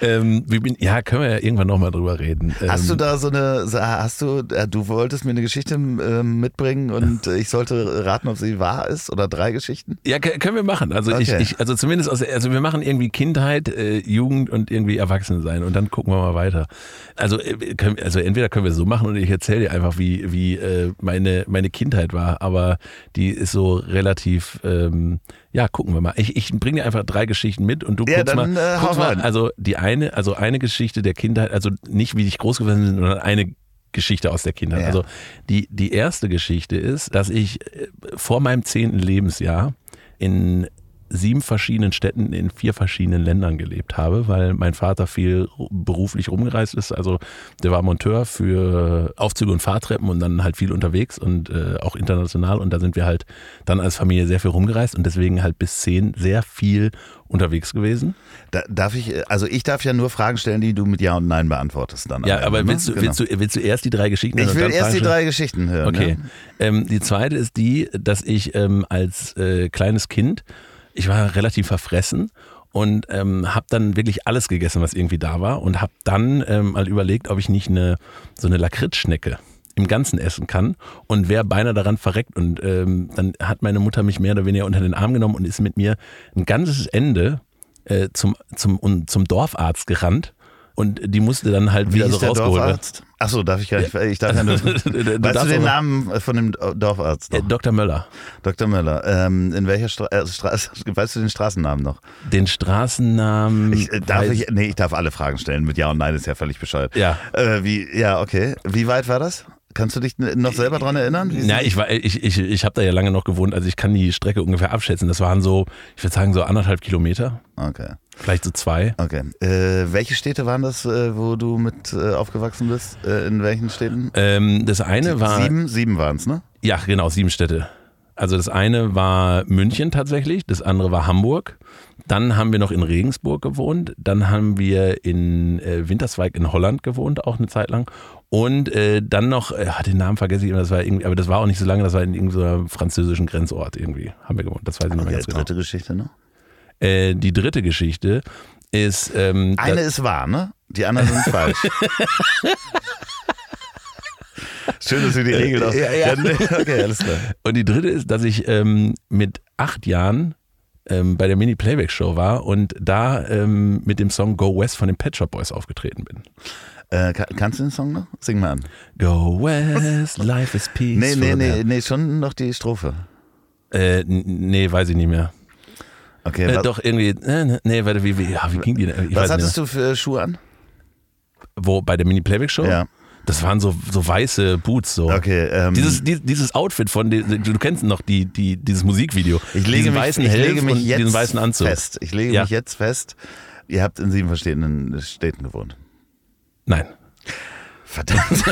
Ähm, wie bin, ja, können wir ja irgendwann nochmal drüber reden. Hast ähm, du da so eine, hast du, äh, du wolltest mir eine Geschichte ähm, mitbringen und äh, ich sollte raten, ob sie wahr ist oder drei Geschichten? Ja, können wir machen. Also ich, Okay. ich, also zumindest aus, also wir machen irgendwie Kindheit, äh, Jugend und irgendwie Erwachsene sein und dann gucken wir mal weiter. Also, äh, können, also entweder können wir es so machen und ich erzähle dir einfach, wie, wie äh, meine, meine Kindheit war, aber die ist so relativ, ähm, ja, gucken wir mal. Ich, ich bringe dir einfach drei Geschichten mit und du Ja, guckst dann, mal, äh, guckst mal, also die eine, also eine Geschichte der Kindheit, also nicht wie ich groß geworden bin, sondern eine Geschichte aus der Kindheit. Ja. Also die, die erste Geschichte ist, dass ich äh, vor meinem zehnten Lebensjahr in sieben verschiedenen Städten in vier verschiedenen Ländern gelebt habe, weil mein Vater viel beruflich rumgereist ist. Also der war Monteur für Aufzüge und Fahrtreppen und dann halt viel unterwegs und äh, auch international. Und da sind wir halt dann als Familie sehr viel rumgereist und deswegen halt bis zehn sehr viel unterwegs gewesen. Da, darf ich, also ich darf ja nur Fragen stellen, die du mit Ja und Nein beantwortest dann. Ja, aber ne? willst du, Genau. willst, du, willst du erst die drei Geschichten hören Ich will erst die drei Geschichten hören. Okay. Ja? Ähm, die zweite ist die, dass ich ähm, als äh, kleines Kind, ich war relativ verfressen und ähm, habe dann wirklich alles gegessen, was irgendwie da war und habe dann ähm, mal überlegt, ob ich nicht eine so eine Lakritzschnecke im Ganzen essen kann und wäre beinahe daran verreckt und ähm, dann hat meine Mutter mich mehr oder weniger unter den Arm genommen und ist mit mir ein ganzes Ende äh, zum, zum, und zum Dorfarzt gerannt und die musste dann halt Wie wieder so rausgeholt werden. Dorfarzt? Achso, darf ich gar nicht. Ich darf ja nur, [laughs] Du weißt du den Namen von dem Dorfarzt noch? Äh, Dr. Möller. Dr. Möller. Ähm, in welcher Stra äh, Straße, [laughs] weißt du den Straßennamen noch? Den Straßennamen. Ich, äh, darf ich, nee, ich darf alle Fragen stellen. Mit Ja und Nein ist ja völlig bescheuert. Ja. Äh, wie, ja, okay. Wie weit war das? Kannst du dich noch selber dran erinnern? Na, ich war, ich, ich, ich habe da ja lange noch gewohnt, also ich kann die Strecke ungefähr abschätzen. Das waren so, ich würde sagen, so anderthalb Kilometer, Okay. Vielleicht so zwei. Okay. Äh, welche Städte waren das, äh, wo du mit äh, aufgewachsen bist? Äh, in welchen Städten? Ähm, das eine war, Sieben, sieben waren es, ne? ja genau, sieben Städte. Also das eine war München tatsächlich, das andere war Hamburg. Dann haben wir noch in Regensburg gewohnt. Dann haben wir in äh, Winterswijk in Holland gewohnt, auch eine Zeit lang. Und äh, dann noch, äh, den Namen vergesse ich immer, das war irgendwie, aber das war auch nicht so lange, das war in irgendeinem französischen Grenzort irgendwie, haben wir gewohnt. Das weiß ich nicht mehr Okay, ganz genau. dritte Geschichte noch. Äh, die dritte Geschichte ist. Ähm, Eine ist wahr, ne? Die anderen sind falsch. [laughs] Schön, dass du die Regel auch. Ja, ja. Dann- [laughs] Okay, alles klar. und die dritte ist, dass ich ähm, mit acht Jahren ähm, bei der Mini-Playback-Show war und da ähm, mit dem Song Go West von den Pet Shop Boys aufgetreten bin. Äh, ka- kannst du den Song noch? Sing mal an. Go West, life is peace. Nee, nee, nee, nee, schon noch die Strophe. Äh, nee, weiß ich nicht mehr. Okay, Äh, doch, irgendwie, äh, nee, warte, wie, wie, ja, wie ging die denn? Ich was hattest du für Schuhe an? Wo, bei der Mini-Playback-Show? Ja. Das waren so, so weiße Boots, so. Okay, ähm, Dieses, die- dieses Outfit von, du kennst noch die, die, dieses Musikvideo. ich lege diesen mich, weißen ich lege mich jetzt diesen weißen Anzug. fest. Ich lege Ja. mich jetzt fest. Ihr habt in sieben verschiedenen Städten gewohnt. Nein. Verdammt. [laughs]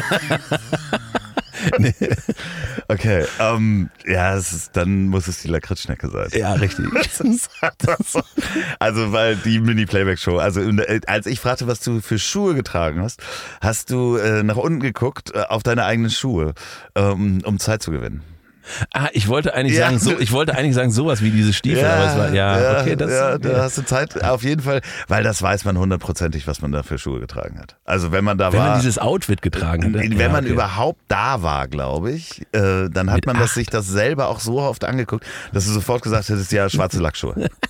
[laughs] Okay, ähm, ja, es ist, dann muss es die Lakritzschnecke sein. Ja, richtig. [laughs] Also, weil die Mini-Playback-Show, also als ich fragte, was du für Schuhe getragen hast, hast du äh, nach unten geguckt äh, auf deine eigenen Schuhe, ähm, um Zeit zu gewinnen. Ah, ich wollte eigentlich Ja. sagen, so, ich wollte eigentlich sagen, sowas wie diese Stiefel, aber es war, ja, okay, das, ja, da hast du Zeit, auf jeden Fall, weil das weiß man hundertprozentig, was man da für Schuhe getragen hat. Also wenn man da wenn war, man dieses Outfit getragen hat. wenn ja, man okay. überhaupt da war, glaube ich, äh, dann hat Mit man das, acht. sich das selber auch so oft angeguckt, dass du sofort gesagt hättest, ja, schwarze Lackschuhe. [laughs]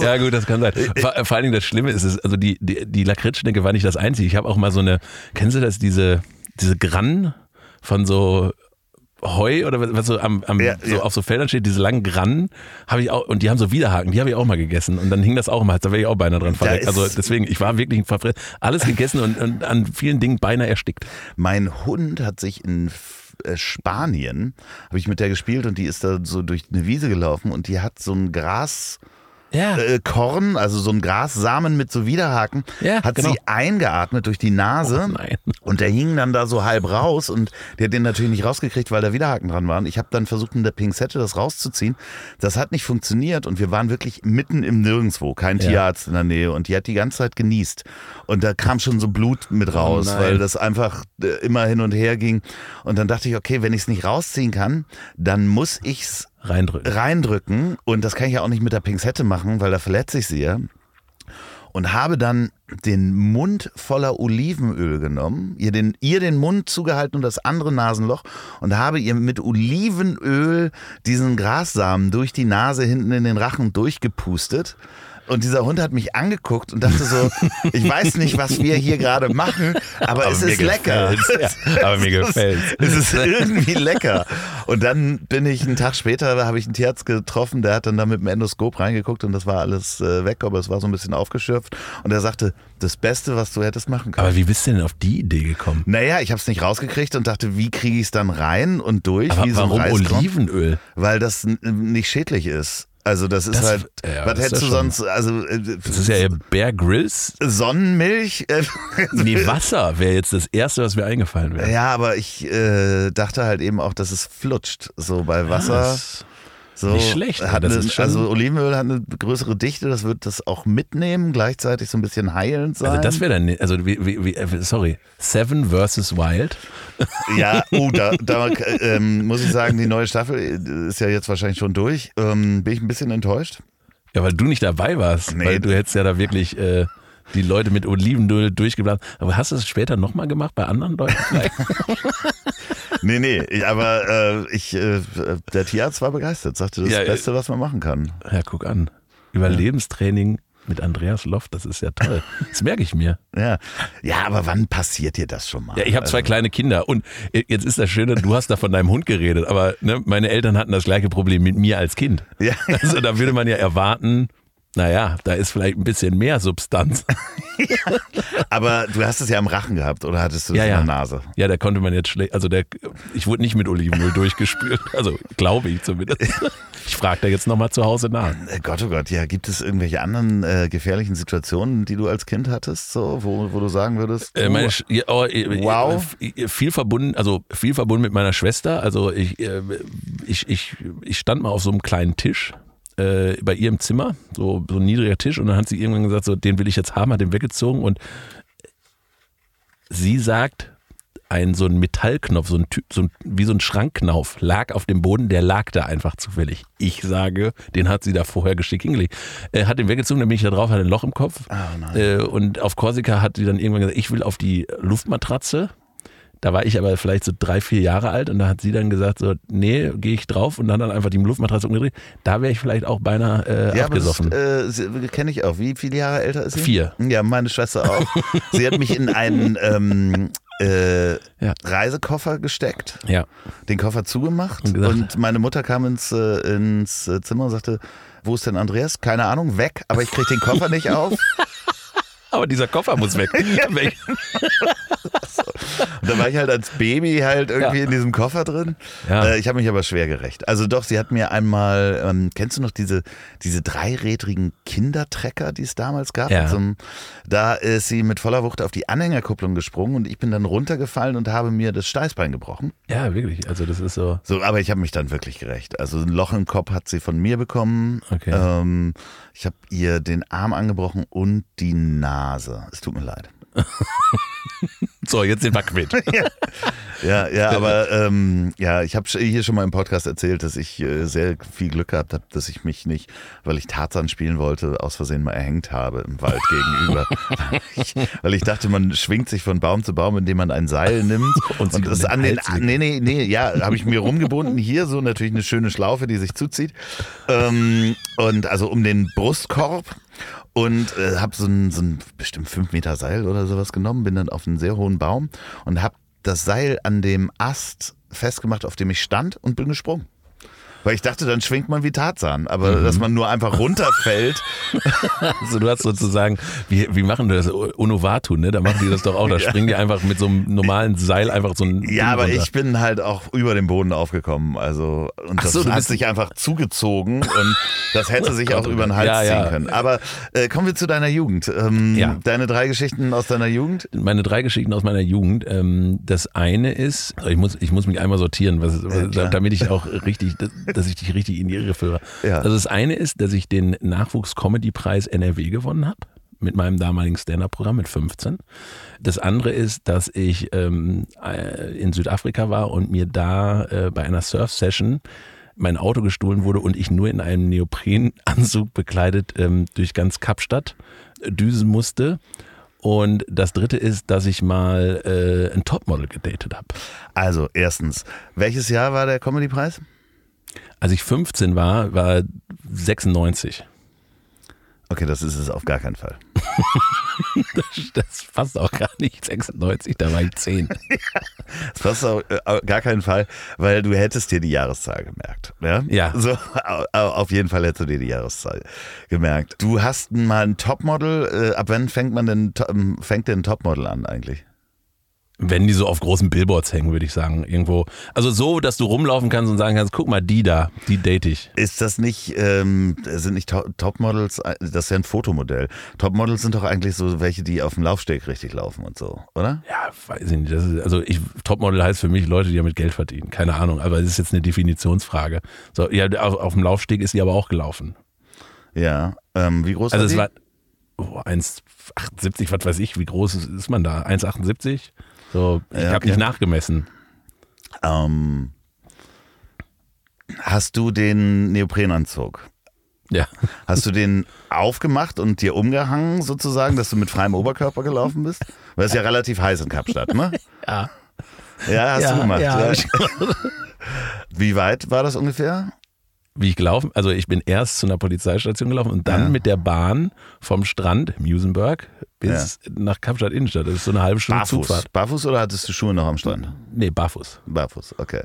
Ja, gut, das kann sein. Vor, vor allen Dingen das Schlimme ist, es, also die, die, die Lakritzschnecke war nicht das Einzige. Ich habe auch mal so eine, kennst du das, diese, diese Grannen von so Heu oder was, so, am, am, Ja, so ja. auf so Feldern steht, diese langen Grannen, habe ich auch, und die haben so Widerhaken, die habe ich auch mal gegessen. Und dann hing das auch mal, da wäre ich auch beinahe dran verreckt. Also deswegen, ich war wirklich verfressen. Alles gegessen und, und an vielen Dingen beinahe erstickt. Mein Hund hat sich in äh, Spanien, habe ich mit der gespielt und die ist da so durch eine Wiese gelaufen und die hat so ein Gras. Ja. Äh, Korn, also so ein Grassamen mit so Widerhaken, Ja, hat genau. sie eingeatmet durch die Nase. Oh. Und der hing dann da so halb raus und der hat den natürlich nicht rausgekriegt, weil da Widerhaken dran waren. Ich habe dann versucht, mit der Pinzette das rauszuziehen. Das hat nicht funktioniert und wir waren wirklich mitten im Nirgendwo, kein Ja. Tierarzt in der Nähe und die hat die ganze Zeit genießt. Und da kam schon so Blut mit raus, Oh weil das einfach äh, immer hin und her ging. Und dann dachte ich, okay, wenn ich es nicht rausziehen kann, dann muss ich's Reindrücken. reindrücken und das kann ich ja auch nicht mit der Pinzette machen, weil da verletze ich sie ja. und habe dann den Mund voller Olivenöl genommen, ihr den, ihr den Mund zugehalten und das andere Nasenloch und habe ihr mit Olivenöl diesen Grassamen durch die Nase hinten in den Rachen durchgepustet. Und dieser Hund hat mich angeguckt und dachte so, [laughs] ich weiß nicht, was wir hier gerade machen, aber, aber es ist lecker. Ja, [laughs] aber mir gefällt es. ist irgendwie lecker. Und dann bin ich einen Tag später, habe ich einen Tierarzt getroffen, der hat dann da mit dem Endoskop reingeguckt und das war alles äh, weg, aber es war so ein bisschen aufgeschürft. Und er sagte, das Beste, was du hättest machen können. Aber wie bist du denn auf die Idee gekommen? Naja, ich habe es nicht rausgekriegt und dachte, wie kriege ich es dann rein und durch? Aber wie so warum Olivenöl? Weil das nicht schädlich ist. Also das ist das, halt, ja, was hättest du sonst, also äh, das ist ja Bear Grylls. Sonnenmilch? Äh, [laughs] nee, Wasser wäre jetzt das Erste, was mir eingefallen wäre. Ja, aber ich äh, dachte halt eben auch, dass es flutscht, so bei Wasser. Das so, Nicht schlecht. Hat eine, also Olivenöl hat eine größere Dichte, das wird das auch mitnehmen, gleichzeitig so ein bisschen heilend sein. Also das wäre dann, also wie, wie, wie, äh, sorry, Seven versus Wild. Ja, [laughs] oh, da, da ähm, muss ich sagen, die neue Staffel ist ja jetzt wahrscheinlich schon durch. Ähm, bin ich ein bisschen enttäuscht. Ja, weil du nicht dabei warst, nee. weil du hättest ja da wirklich äh, die Leute mit Olivenöl durchgeblasen. Aber hast du es später nochmal gemacht bei anderen Leuten? [laughs] [laughs] nee, nee, aber äh, ich, äh, der Tierarzt war begeistert, sagte, das ist ja, das Beste, was man machen kann. Ja, guck an. Überlebenstraining mit Andreas Loft, das ist ja toll. Das merke ich mir. [laughs] Ja, ja aber wann passiert dir das schon mal? Ja, ich habe zwei also kleine Kinder und jetzt ist das Schöne, du hast da von deinem Hund geredet, aber ne, meine Eltern hatten das gleiche Problem mit mir als Kind. Ja. Also da würde man ja erwarten, naja, da ist vielleicht ein bisschen mehr Substanz. [laughs] ja. Aber du hast es ja im Rachen gehabt oder hattest du es ja, in der Nase? Ja, da konnte man jetzt schlecht, also der, ich wurde nicht mit Olivenöl durchgespült, also glaube ich zumindest. Ich frage da jetzt nochmal zu Hause nach. Äh, Gott, oh Gott, ja, gibt es irgendwelche anderen äh, gefährlichen Situationen, die du als Kind hattest, so, wo, wo du sagen würdest? Äh, meine, oh, äh, wow. Viel verbunden, also viel verbunden mit meiner Schwester. Also ich, äh, ich, ich, ich stand mal auf so einem kleinen Tisch äh, bei ihr im Zimmer, so, so ein niedriger Tisch, und dann hat sie irgendwann gesagt, so, den will ich jetzt haben, hat den weggezogen und sie sagt, ein so ein Metallknopf, so ein, so ein, wie so ein Schrankknauf, lag auf dem Boden, der lag da einfach zufällig. Ich sage, den hat sie da vorher geschickt hingelegt. Er hat den weggezogen, dann bin ich da drauf, hatte ein Loch im Kopf. Oh äh, und auf Korsika hat sie dann irgendwann gesagt, ich will auf die Luftmatratze. Da war ich aber vielleicht so drei, vier Jahre alt und da hat sie dann gesagt, so, nee, gehe ich drauf und dann dann einfach die Luftmatratze umgedreht. Da wäre ich vielleicht auch beinahe äh, ja, abgesoffen. Ja, äh, kenne ich auch. Wie viele Jahre älter ist sie? Vier. Ja, meine Schwester auch. [laughs] sie hat mich in einen ähm, äh, ja. Reisekoffer gesteckt, ja. den Koffer zugemacht und, und meine Mutter kam ins, äh, ins Zimmer und sagte, wo ist denn Andreas? Keine Ahnung, weg, aber ich kriege den Koffer nicht auf. [laughs] Aber dieser Koffer muss weg. [laughs] weg. Und da war ich halt als Baby halt irgendwie ja. in diesem Koffer drin. Ja. Äh, ich habe mich aber schwer gerecht. Also doch, sie hat mir einmal, ähm, kennst du noch diese, diese dreirädrigen Kindertrecker, die es damals gab? Ja. Also, da ist sie mit voller Wucht auf die Anhängerkupplung gesprungen und ich bin dann runtergefallen und habe mir das Steißbein gebrochen. Ja, wirklich. Also das ist so. So, aber ich habe mich dann wirklich gerecht. Also ein Loch im Kopf hat sie von mir bekommen. Okay. Ähm, ich habe ihr den Arm angebrochen und die Nase. Es tut mir leid. [laughs] so, jetzt sind wir quitt. [laughs] ja, ja, aber ähm, ja, ich habe hier schon mal im Podcast erzählt, dass ich äh, sehr viel Glück gehabt habe, dass ich mich nicht, weil ich Tarzan spielen wollte, aus Versehen mal erhängt habe im Wald [laughs] gegenüber. ich, weil ich dachte, man schwingt sich von Baum zu Baum, indem man ein Seil nimmt und, und das an den, nee, nee, nee, ja, habe ich mir rumgebunden. Hier so natürlich eine schöne Schlaufe, die sich zuzieht. Ähm, und also um den Brustkorb und äh, habe so ein, so ein bestimmt fünf Meter Seil oder sowas genommen, bin dann auf einen sehr hohen Baum und habe das Seil an dem Ast festgemacht, auf dem ich stand und bin gesprungen. Weil ich dachte, dann schwingt man wie Tarzan, aber mhm. dass man nur einfach runterfällt. [laughs] also du hast sozusagen, wie, wie machen die das? Unovatu, ne? Da machen die das doch auch. Da [laughs] ja. springen die einfach mit so einem normalen Seil einfach so ein. Ja, aber runter. ich bin halt auch über den Boden aufgekommen. Also, und das so, hat sich einfach zugezogen und das hätte sich auch über den Hals ja, ja. ziehen können. Aber äh, kommen wir zu deiner Jugend. Ähm, ja. Deine drei Geschichten aus deiner Jugend? Meine drei Geschichten aus meiner Jugend. Ähm, das eine ist, ich muss, ich muss mich einmal sortieren, was, was, damit ich auch richtig [laughs] dass ich dich richtig in die Irre führe. Ja. Also das eine ist, dass ich den Nachwuchs-Comedy-Preis NRW gewonnen habe mit meinem damaligen Stand-Up-Programm mit 15. Das andere ist, dass ich ähm, äh, in Südafrika war und mir da äh, bei einer Surf-Session mein Auto gestohlen wurde und ich nur in einem Neoprenanzug bekleidet ähm, durch ganz Kapstadt düsen musste. Und das dritte ist, dass ich mal äh, ein Topmodel gedatet habe. Also, erstens, welches Jahr war der Comedy-Preis? Als ich 15 war, war 96. Okay, das ist es auf gar keinen Fall. [laughs] das, das passt auch gar nicht. 96, da war ich 10. [laughs] das passt auch äh, gar keinen Fall, weil du hättest dir die Jahreszahl gemerkt. Ja. ja. So, auf jeden Fall hättest du dir die Jahreszahl gemerkt. Du hast mal ein Topmodel. Äh, ab wann fängt man denn, fängt denn ein Topmodel an eigentlich? Wenn die so auf großen Billboards hängen, würde ich sagen, irgendwo. Also so, dass du rumlaufen kannst und sagen kannst, guck mal, die da, die date ich. Ist das nicht, ähm, sind nicht Topmodels, das ist ja ein Fotomodell. Topmodels sind doch eigentlich so welche, die auf dem Laufsteg richtig laufen und so, oder? Ja, weiß ich nicht. Ist, also ich, Topmodel heißt für mich Leute, die damit Geld verdienen. Keine Ahnung, aber es ist jetzt eine Definitionsfrage. So, ja, auf, auf dem Laufsteg ist sie aber auch gelaufen. Ja, ähm, wie groß also war es war oh, 1,78, was weiß ich, wie groß ist man da? 1,78? So, ich ja, habe nicht nachgemessen. Ähm, hast du den Neoprenanzug? Ja. Hast du den aufgemacht und dir umgehangen sozusagen, dass du mit freiem Oberkörper gelaufen bist? Weil es ja relativ heiß in Kapstadt, ne? Ja. Ja, hast ja, du gemacht. Ja. Wie weit war das ungefähr? Wie ich gelaufen, also ich bin erst zu einer Polizeistation gelaufen und dann ja. mit der Bahn vom Strand Musenberg bis ja. nach Kapstadt Innenstadt. Das ist so eine halbe Stunde barfuß. Zugfahrt. Barfuß oder hattest du Schuhe noch am Strand? Nee, barfuß. Barfuß, okay.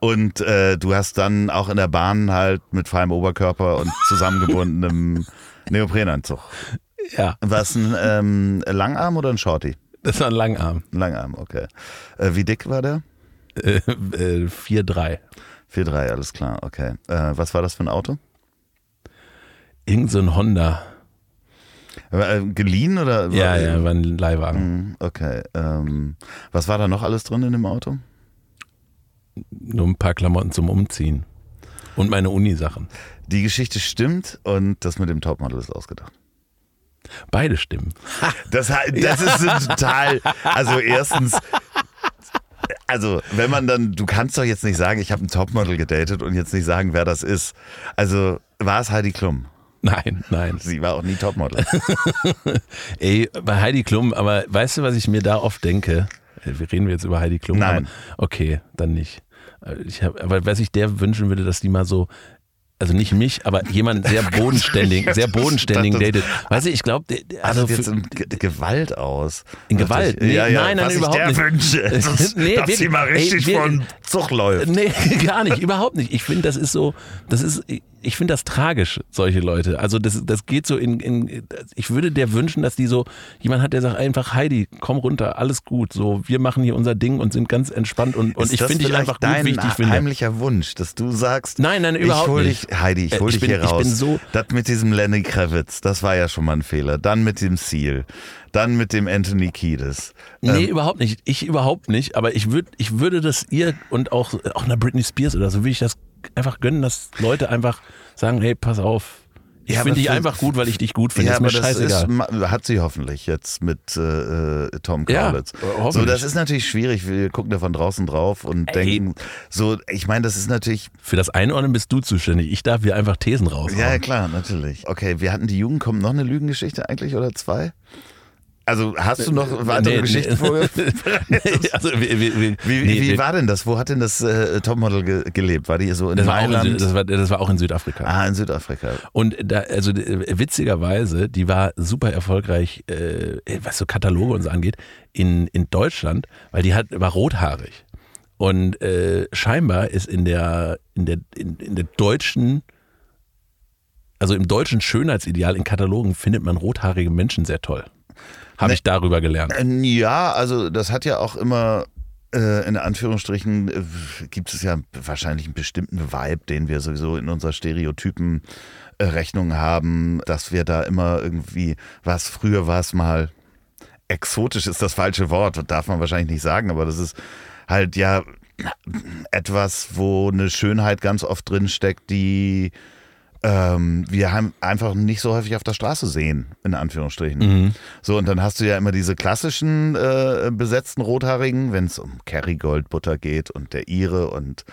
Und äh, du hast dann auch in der Bahn halt mit freiem Oberkörper und [laughs] zusammengebundenem Neoprenanzug. Ja. War es ein ähm, Langarm oder ein Shorty? Das war ein Langarm. Langarm, okay. Äh, wie dick war der? Äh, äh, 4,3. 4-3, alles klar, okay. Äh, was war das für ein Auto? Irgend so ein Honda. Äh, geliehen oder? Ja, ja, war ein Leihwagen. Hm, okay. Ähm, was war da noch alles drin in dem Auto? Nur ein paar Klamotten zum Umziehen. Und meine Uni-Sachen. Die Geschichte stimmt und das mit dem Topmodel ist ausgedacht. Beide stimmen. Das, das ist [laughs] total. Also, erstens, also, wenn man dann, du kannst doch jetzt nicht sagen, ich habe ein Topmodel gedatet und jetzt nicht sagen, wer das ist. Also, war es Heidi Klum? Nein, nein. [laughs] Sie war auch nie Topmodel. [laughs] Ey, bei Heidi Klum, aber weißt du, was ich mir da oft denke? Wir reden jetzt über Heidi Klum. Nein. Okay, dann nicht. Ich hab, aber was ich der wünschen würde, dass die mal so also nicht mich, aber jemand sehr [laughs] bodenständig, sehr bodenständigen datet. Weißt du, ich glaube, also jetzt in Gewalt aus. In Gewalt? Nee, ja, ja, nein, nein, überhaupt ich nicht. Wünsche, [laughs] ist, nee, dass sie mal richtig ey, wir, von Zug läuft. Nee, [laughs] gar nicht, überhaupt nicht. Ich finde, das ist so, das ist, ich finde das tragisch, solche Leute. Also das, das geht so in, in, ich würde der wünschen, dass die so, jemand hat, der sagt einfach, Heidi, komm runter, alles gut, so, wir machen hier unser Ding und sind ganz entspannt und, und ich finde dich einfach gut, wie ich dich finde. heimlicher Wunsch, dass du sagst, nein, nein, überhaupt ich hol nicht. Dich, Heidi, ich hol ich dich bin, hier raus. Ich bin so das mit diesem Lenny Kravitz, das war ja schon mal ein Fehler. Dann mit dem Seal, dann mit dem Anthony Kiedis. Nee, ähm, überhaupt nicht. Ich überhaupt nicht. Aber ich, würd, ich würde das ihr und auch, auch einer Britney Spears oder so, würde ich das einfach gönnen, dass Leute einfach sagen, hey, pass auf, ich ja, finde dich einfach gut, weil ich dich gut finde. Ja, ist mir aber das scheißegal. Ist, hat sie hoffentlich jetzt mit äh, Tom Kaulitz. Ja, so, das ist natürlich schwierig. Wir gucken da von draußen drauf und Ey. denken, so, ich meine, das ist natürlich. Für das Einordnen bist du zuständig. Ich darf hier einfach Thesen raus. Ja, klar, natürlich. Okay, wir hatten die Jugend, kommt noch eine Lügengeschichte eigentlich oder zwei? Also hast du noch weitere nee, Geschichten nee. [laughs] also, wie, wie, wie, wie, wie war denn das? Wo hat denn das äh, Topmodel ge gelebt? War die so in das Mailand? War in, das, war, das war auch in Südafrika. Ah, in Südafrika. Und da, also witzigerweise, die war super erfolgreich, äh, was so Kataloge und so angeht, in, in Deutschland, weil die hat, war rothaarig. Und äh, scheinbar ist in der, in der, in, in der deutschen also im deutschen Schönheitsideal in Katalogen findet man rothaarige Menschen sehr toll. Habe ne, ich darüber gelernt. Äh, ja, also das hat ja auch immer äh, in Anführungsstrichen äh, gibt es ja wahrscheinlich einen bestimmten Vibe, den wir sowieso in unserer Stereotypen-Rechnung haben, dass wir da immer irgendwie, was früher war es mal, exotisch ist das falsche Wort, darf man wahrscheinlich nicht sagen, aber das ist halt ja etwas, wo eine Schönheit ganz oft drin steckt, die ähm, wir haben einfach nicht so häufig auf der Straße sehen, in Anführungsstrichen. Mhm. So, und dann hast du ja immer diese klassischen äh, besetzten Rothaarigen, wenn es um Kerrygold Butter geht und der Ire und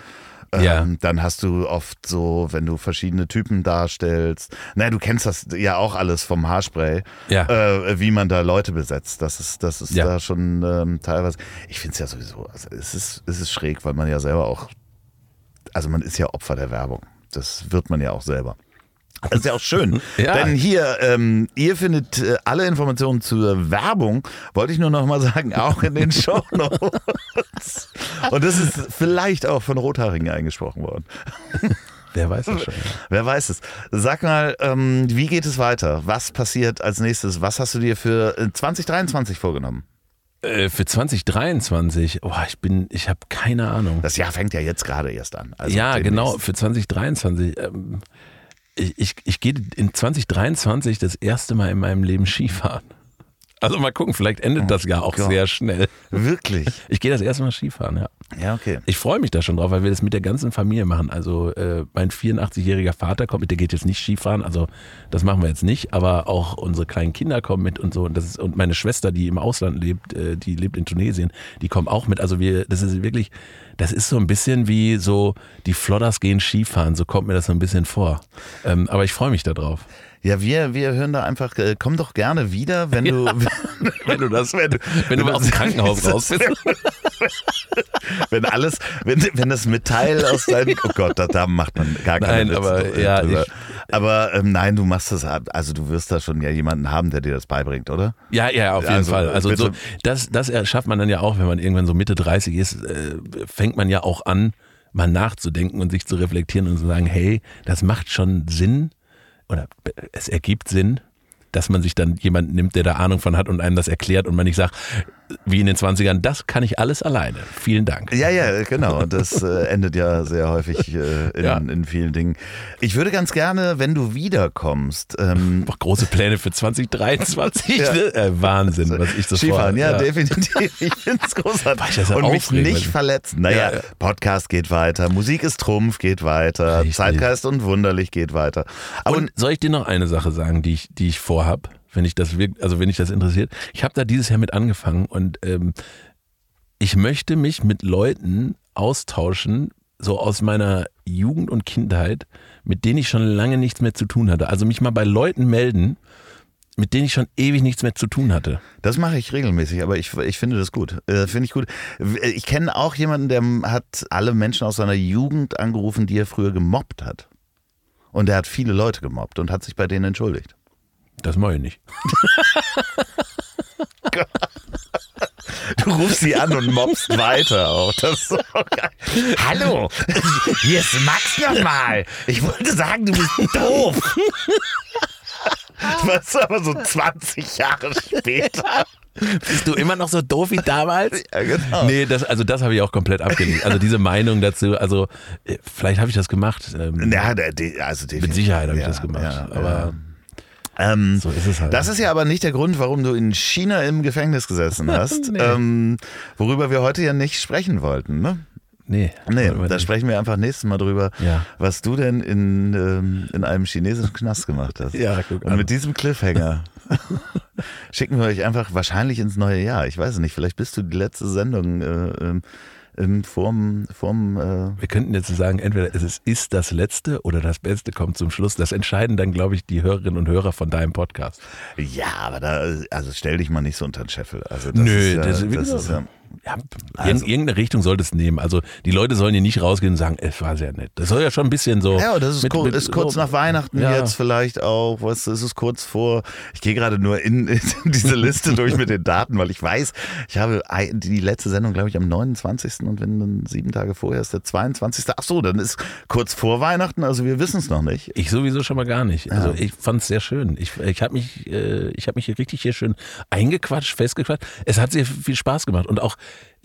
Ja. Ähm, dann hast du oft so, wenn du verschiedene Typen darstellst. Naja, du kennst das ja auch alles vom Haarspray, Ja. äh, wie man da Leute besetzt. Das ist, das ist Ja. da schon ähm, teilweise. Ich finde es ja sowieso, also es ist, es ist schräg, weil man ja selber auch, also man ist ja Opfer der Werbung. Das wird man ja auch selber. Das ist ja auch schön. [laughs] Ja. Denn hier, ähm, ihr findet äh, alle Informationen zur Werbung, wollte ich nur noch mal sagen, auch in den [laughs] Show Notes. Und das ist vielleicht auch von Rothaarigen eingesprochen worden. [laughs] Wer weiß das schon. Wer weiß es. Sag mal, ähm, wie geht es weiter? Was passiert als nächstes? Was hast du dir für äh, 2023 vorgenommen? Äh, für 2023, oh, ich bin, ich habe keine Ahnung. Das Jahr fängt ja jetzt gerade erst an. Also ja, demnächst. genau, für 2023. Ähm, ich ich, ich gehe in 2023 das erste Mal in meinem Leben Skifahren. Also mal gucken, vielleicht endet das Jahr auch Gott. sehr schnell. Wirklich? [laughs] Ich gehe das erste Mal Skifahren, ja. Ja, okay. Ich freue mich da schon drauf, weil wir das mit der ganzen Familie machen. Also äh, mein 84-jähriger Vater kommt mit, der geht jetzt nicht Skifahren, also das machen wir jetzt nicht, aber auch unsere kleinen Kinder kommen mit und so. Und, das ist, und meine Schwester, die im Ausland lebt, äh, die lebt in Tunesien, die kommen auch mit. Also wir, das ist wirklich, das ist so ein bisschen wie so, die Flodders gehen Skifahren, so kommt mir das so ein bisschen vor. Ähm, aber ich freue mich da drauf. Ja, wir, wir hören da einfach, äh, komm doch gerne wieder, wenn du, [laughs] Wenn du das, wenn du, wenn du wenn aus dem [laughs] Krankenhaus raus bist. [laughs] wenn alles, wenn, wenn das Metall aus deinem, oh Gott, da, da macht man gar keine Nein, aber drüber. ja, ich- aber ähm, nein, du machst das, also du wirst da schon ja jemanden haben, der dir das beibringt, oder? Ja, ja, auf jeden Also, Fall. Also so, das, das schafft man dann ja auch, wenn man irgendwann so Mitte 30 ist, äh, fängt man ja auch an, mal nachzudenken und sich zu reflektieren und zu sagen, hey, das macht schon Sinn oder es ergibt Sinn, dass man sich dann jemanden nimmt, der da Ahnung von hat und einem das erklärt und man nicht sagt, wie in den 20ern, das kann ich alles alleine. Vielen Dank. Ja, ja, genau. Und das äh, [laughs] endet ja sehr häufig äh, in, Ja. in vielen Dingen. Ich würde ganz gerne, wenn du wiederkommst, ähm, Boah, große Pläne für 2023. Ja. Ne? Äh, Wahnsinn, was ich so Skifahren, ja, vor- definitiv. Ich [laughs] finde es großartig. Ja Und mich nicht weil- verletzen. Naja, Ja, ja. Podcast geht weiter, Musik ist Trumpf geht weiter, Richtig. Zeitgeist und Wunderlich geht weiter. Aber Und soll ich dir noch eine Sache sagen, die ich, die ich vorhab, wenn ich das wirk- also wenn ich das interessiert? Ich habe da dieses Jahr mit angefangen und ähm, ich möchte mich mit Leuten austauschen, so aus meiner Jugend und Kindheit, mit denen ich schon lange nichts mehr zu tun hatte. Also mich mal bei Leuten melden, mit denen ich schon ewig nichts mehr zu tun hatte. Das mache ich regelmäßig, aber ich, ich finde das gut. Äh, finde ich gut. Ich kenne auch jemanden, der hat alle Menschen aus seiner Jugend angerufen, die er früher gemobbt hat. Und er hat viele Leute gemobbt und hat sich bei denen entschuldigt. Das mache ich nicht. Du rufst sie an und mobbst weiter auch. Das ist so geil. Hallo, hier ist Max nochmal. Ich wollte sagen, du bist doof. Was aber so 20 Jahre später. Bist du immer noch so doof wie damals? Ja, genau. Nee, das, also das habe ich auch komplett abgelehnt. Also diese Meinung dazu, also äh, vielleicht habe ich das gemacht. Ähm, Ja, also Mit Sicherheit habe ich Ja, das gemacht. ja, aber Ähm, so ist es halt. Das ist ja aber nicht der Grund, warum du in China im Gefängnis gesessen [laughs] hast, Nee. ähm, worüber wir heute ja nicht sprechen wollten. Ne? nee, Nee, da sprechen wir einfach nächstes Mal drüber, Ja. was du denn in, ähm, in einem chinesischen Knast gemacht hast. Ja, guck Und an. mit diesem Cliffhanger [laughs] schicken wir euch einfach wahrscheinlich ins neue Jahr. Ich weiß es nicht, vielleicht bist du die letzte Sendung äh, ähm, vorm, vorm äh, Wir könnten jetzt sagen, entweder es ist, das Letzte oder das Beste kommt zum Schluss. Das entscheiden dann, glaube ich, die Hörerinnen und Hörer von deinem Podcast. ja, aber da, also stell dich mal nicht so unter den Scheffel. Also das Nö, ist ja, das- das, ist ja, Ja, Also- irg- irgendeine Richtung sollte es nehmen. Also die Leute sollen hier nicht rausgehen und sagen, es war sehr nett. Das soll ja schon ein bisschen so. Ja, das ist, mit- kur mit- ist kurz so- nach Weihnachten Ja. jetzt vielleicht auch. Was ist es kurz vor? Ich gehe gerade nur in, [laughs] in diese Liste durch mit den Daten, weil ich weiß, ich habe die letzte Sendung, glaube ich, am 29. und wenn dann sieben Tage vorher ist der 22. Ach so, dann ist kurz vor Weihnachten, also wir wissen es noch nicht. Ich sowieso schon mal gar nicht. Also ich fand es sehr schön. Ich, ich habe mich, äh, ich habe mich hier richtig hier schön eingequatscht, festgequatscht. Es hat sehr viel Spaß gemacht und auch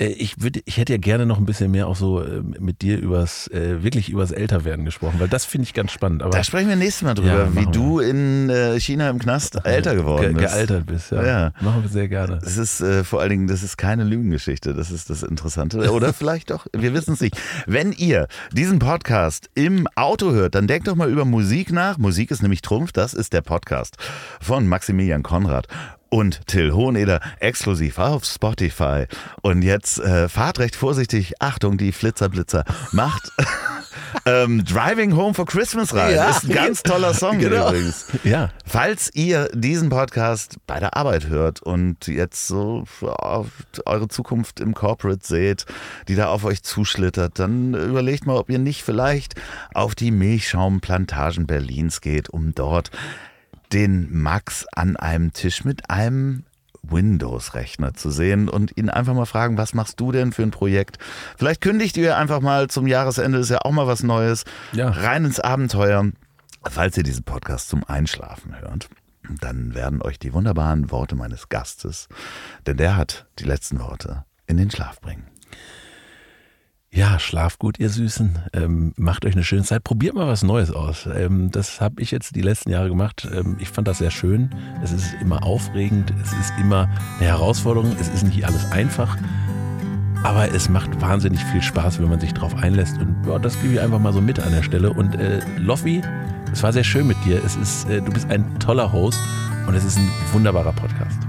ich würde, ich hätte ja gerne noch ein bisschen mehr auch so äh, mit dir übers äh, wirklich übers Älterwerden gesprochen, weil das finde ich ganz spannend. Aber Da sprechen wir nächstes Mal drüber, Ja, wie machen du in äh, China im Knast älter geworden ge bist. gealtert bist, ja. Ja. Machen wir sehr gerne. Das ist äh, vor allen Dingen, das ist keine Lügengeschichte, das ist das Interessante. Oder vielleicht doch, wir wissen es nicht. Wenn ihr diesen Podcast im Auto hört, dann denkt doch mal über Musik nach. Musik ist nämlich Trumpf, das ist der Podcast von Maximilian Konrad und Till Hoheneder exklusiv auf Spotify. Und jetzt äh, fahrt recht vorsichtig. Achtung, die Flitzerblitzer. Macht [laughs] ähm, Driving Home for Christmas rein. Ja. Ist ein ganz toller Song [laughs] Genau. übrigens. Ja. Falls ihr diesen Podcast bei der Arbeit hört und jetzt so eure Zukunft im Corporate seht, die da auf euch zuschlittert, dann überlegt mal, ob ihr nicht vielleicht auf die Milchschaumplantagen Berlins geht, um dort den Max an einem Tisch mit einem Windows-Rechner zu sehen und ihn einfach mal fragen, was machst du denn für ein Projekt? Vielleicht kündigt ihr einfach mal zum Jahresende, ist ja auch mal was Neues, Ja. rein ins Abenteuer. Falls ihr diesen Podcast zum Einschlafen hört, dann werden euch die wunderbaren Worte meines Gastes, denn der hat die letzten Worte, in den Schlaf bringen. Ja, schlaft gut, ihr Süßen. Ähm, macht euch eine schöne Zeit. Probiert mal was Neues aus. Ähm, das habe ich jetzt die letzten Jahre gemacht. Ähm, ich fand das sehr schön. Es ist immer aufregend. Es ist immer eine Herausforderung. Es ist nicht alles einfach. Aber es macht wahnsinnig viel Spaß, wenn man sich drauf einlässt. Und ja, das gebe ich einfach mal so mit an der Stelle. Und äh, Loffi, es war sehr schön mit dir. Es ist, äh, du bist ein toller Host und es ist ein wunderbarer Podcast.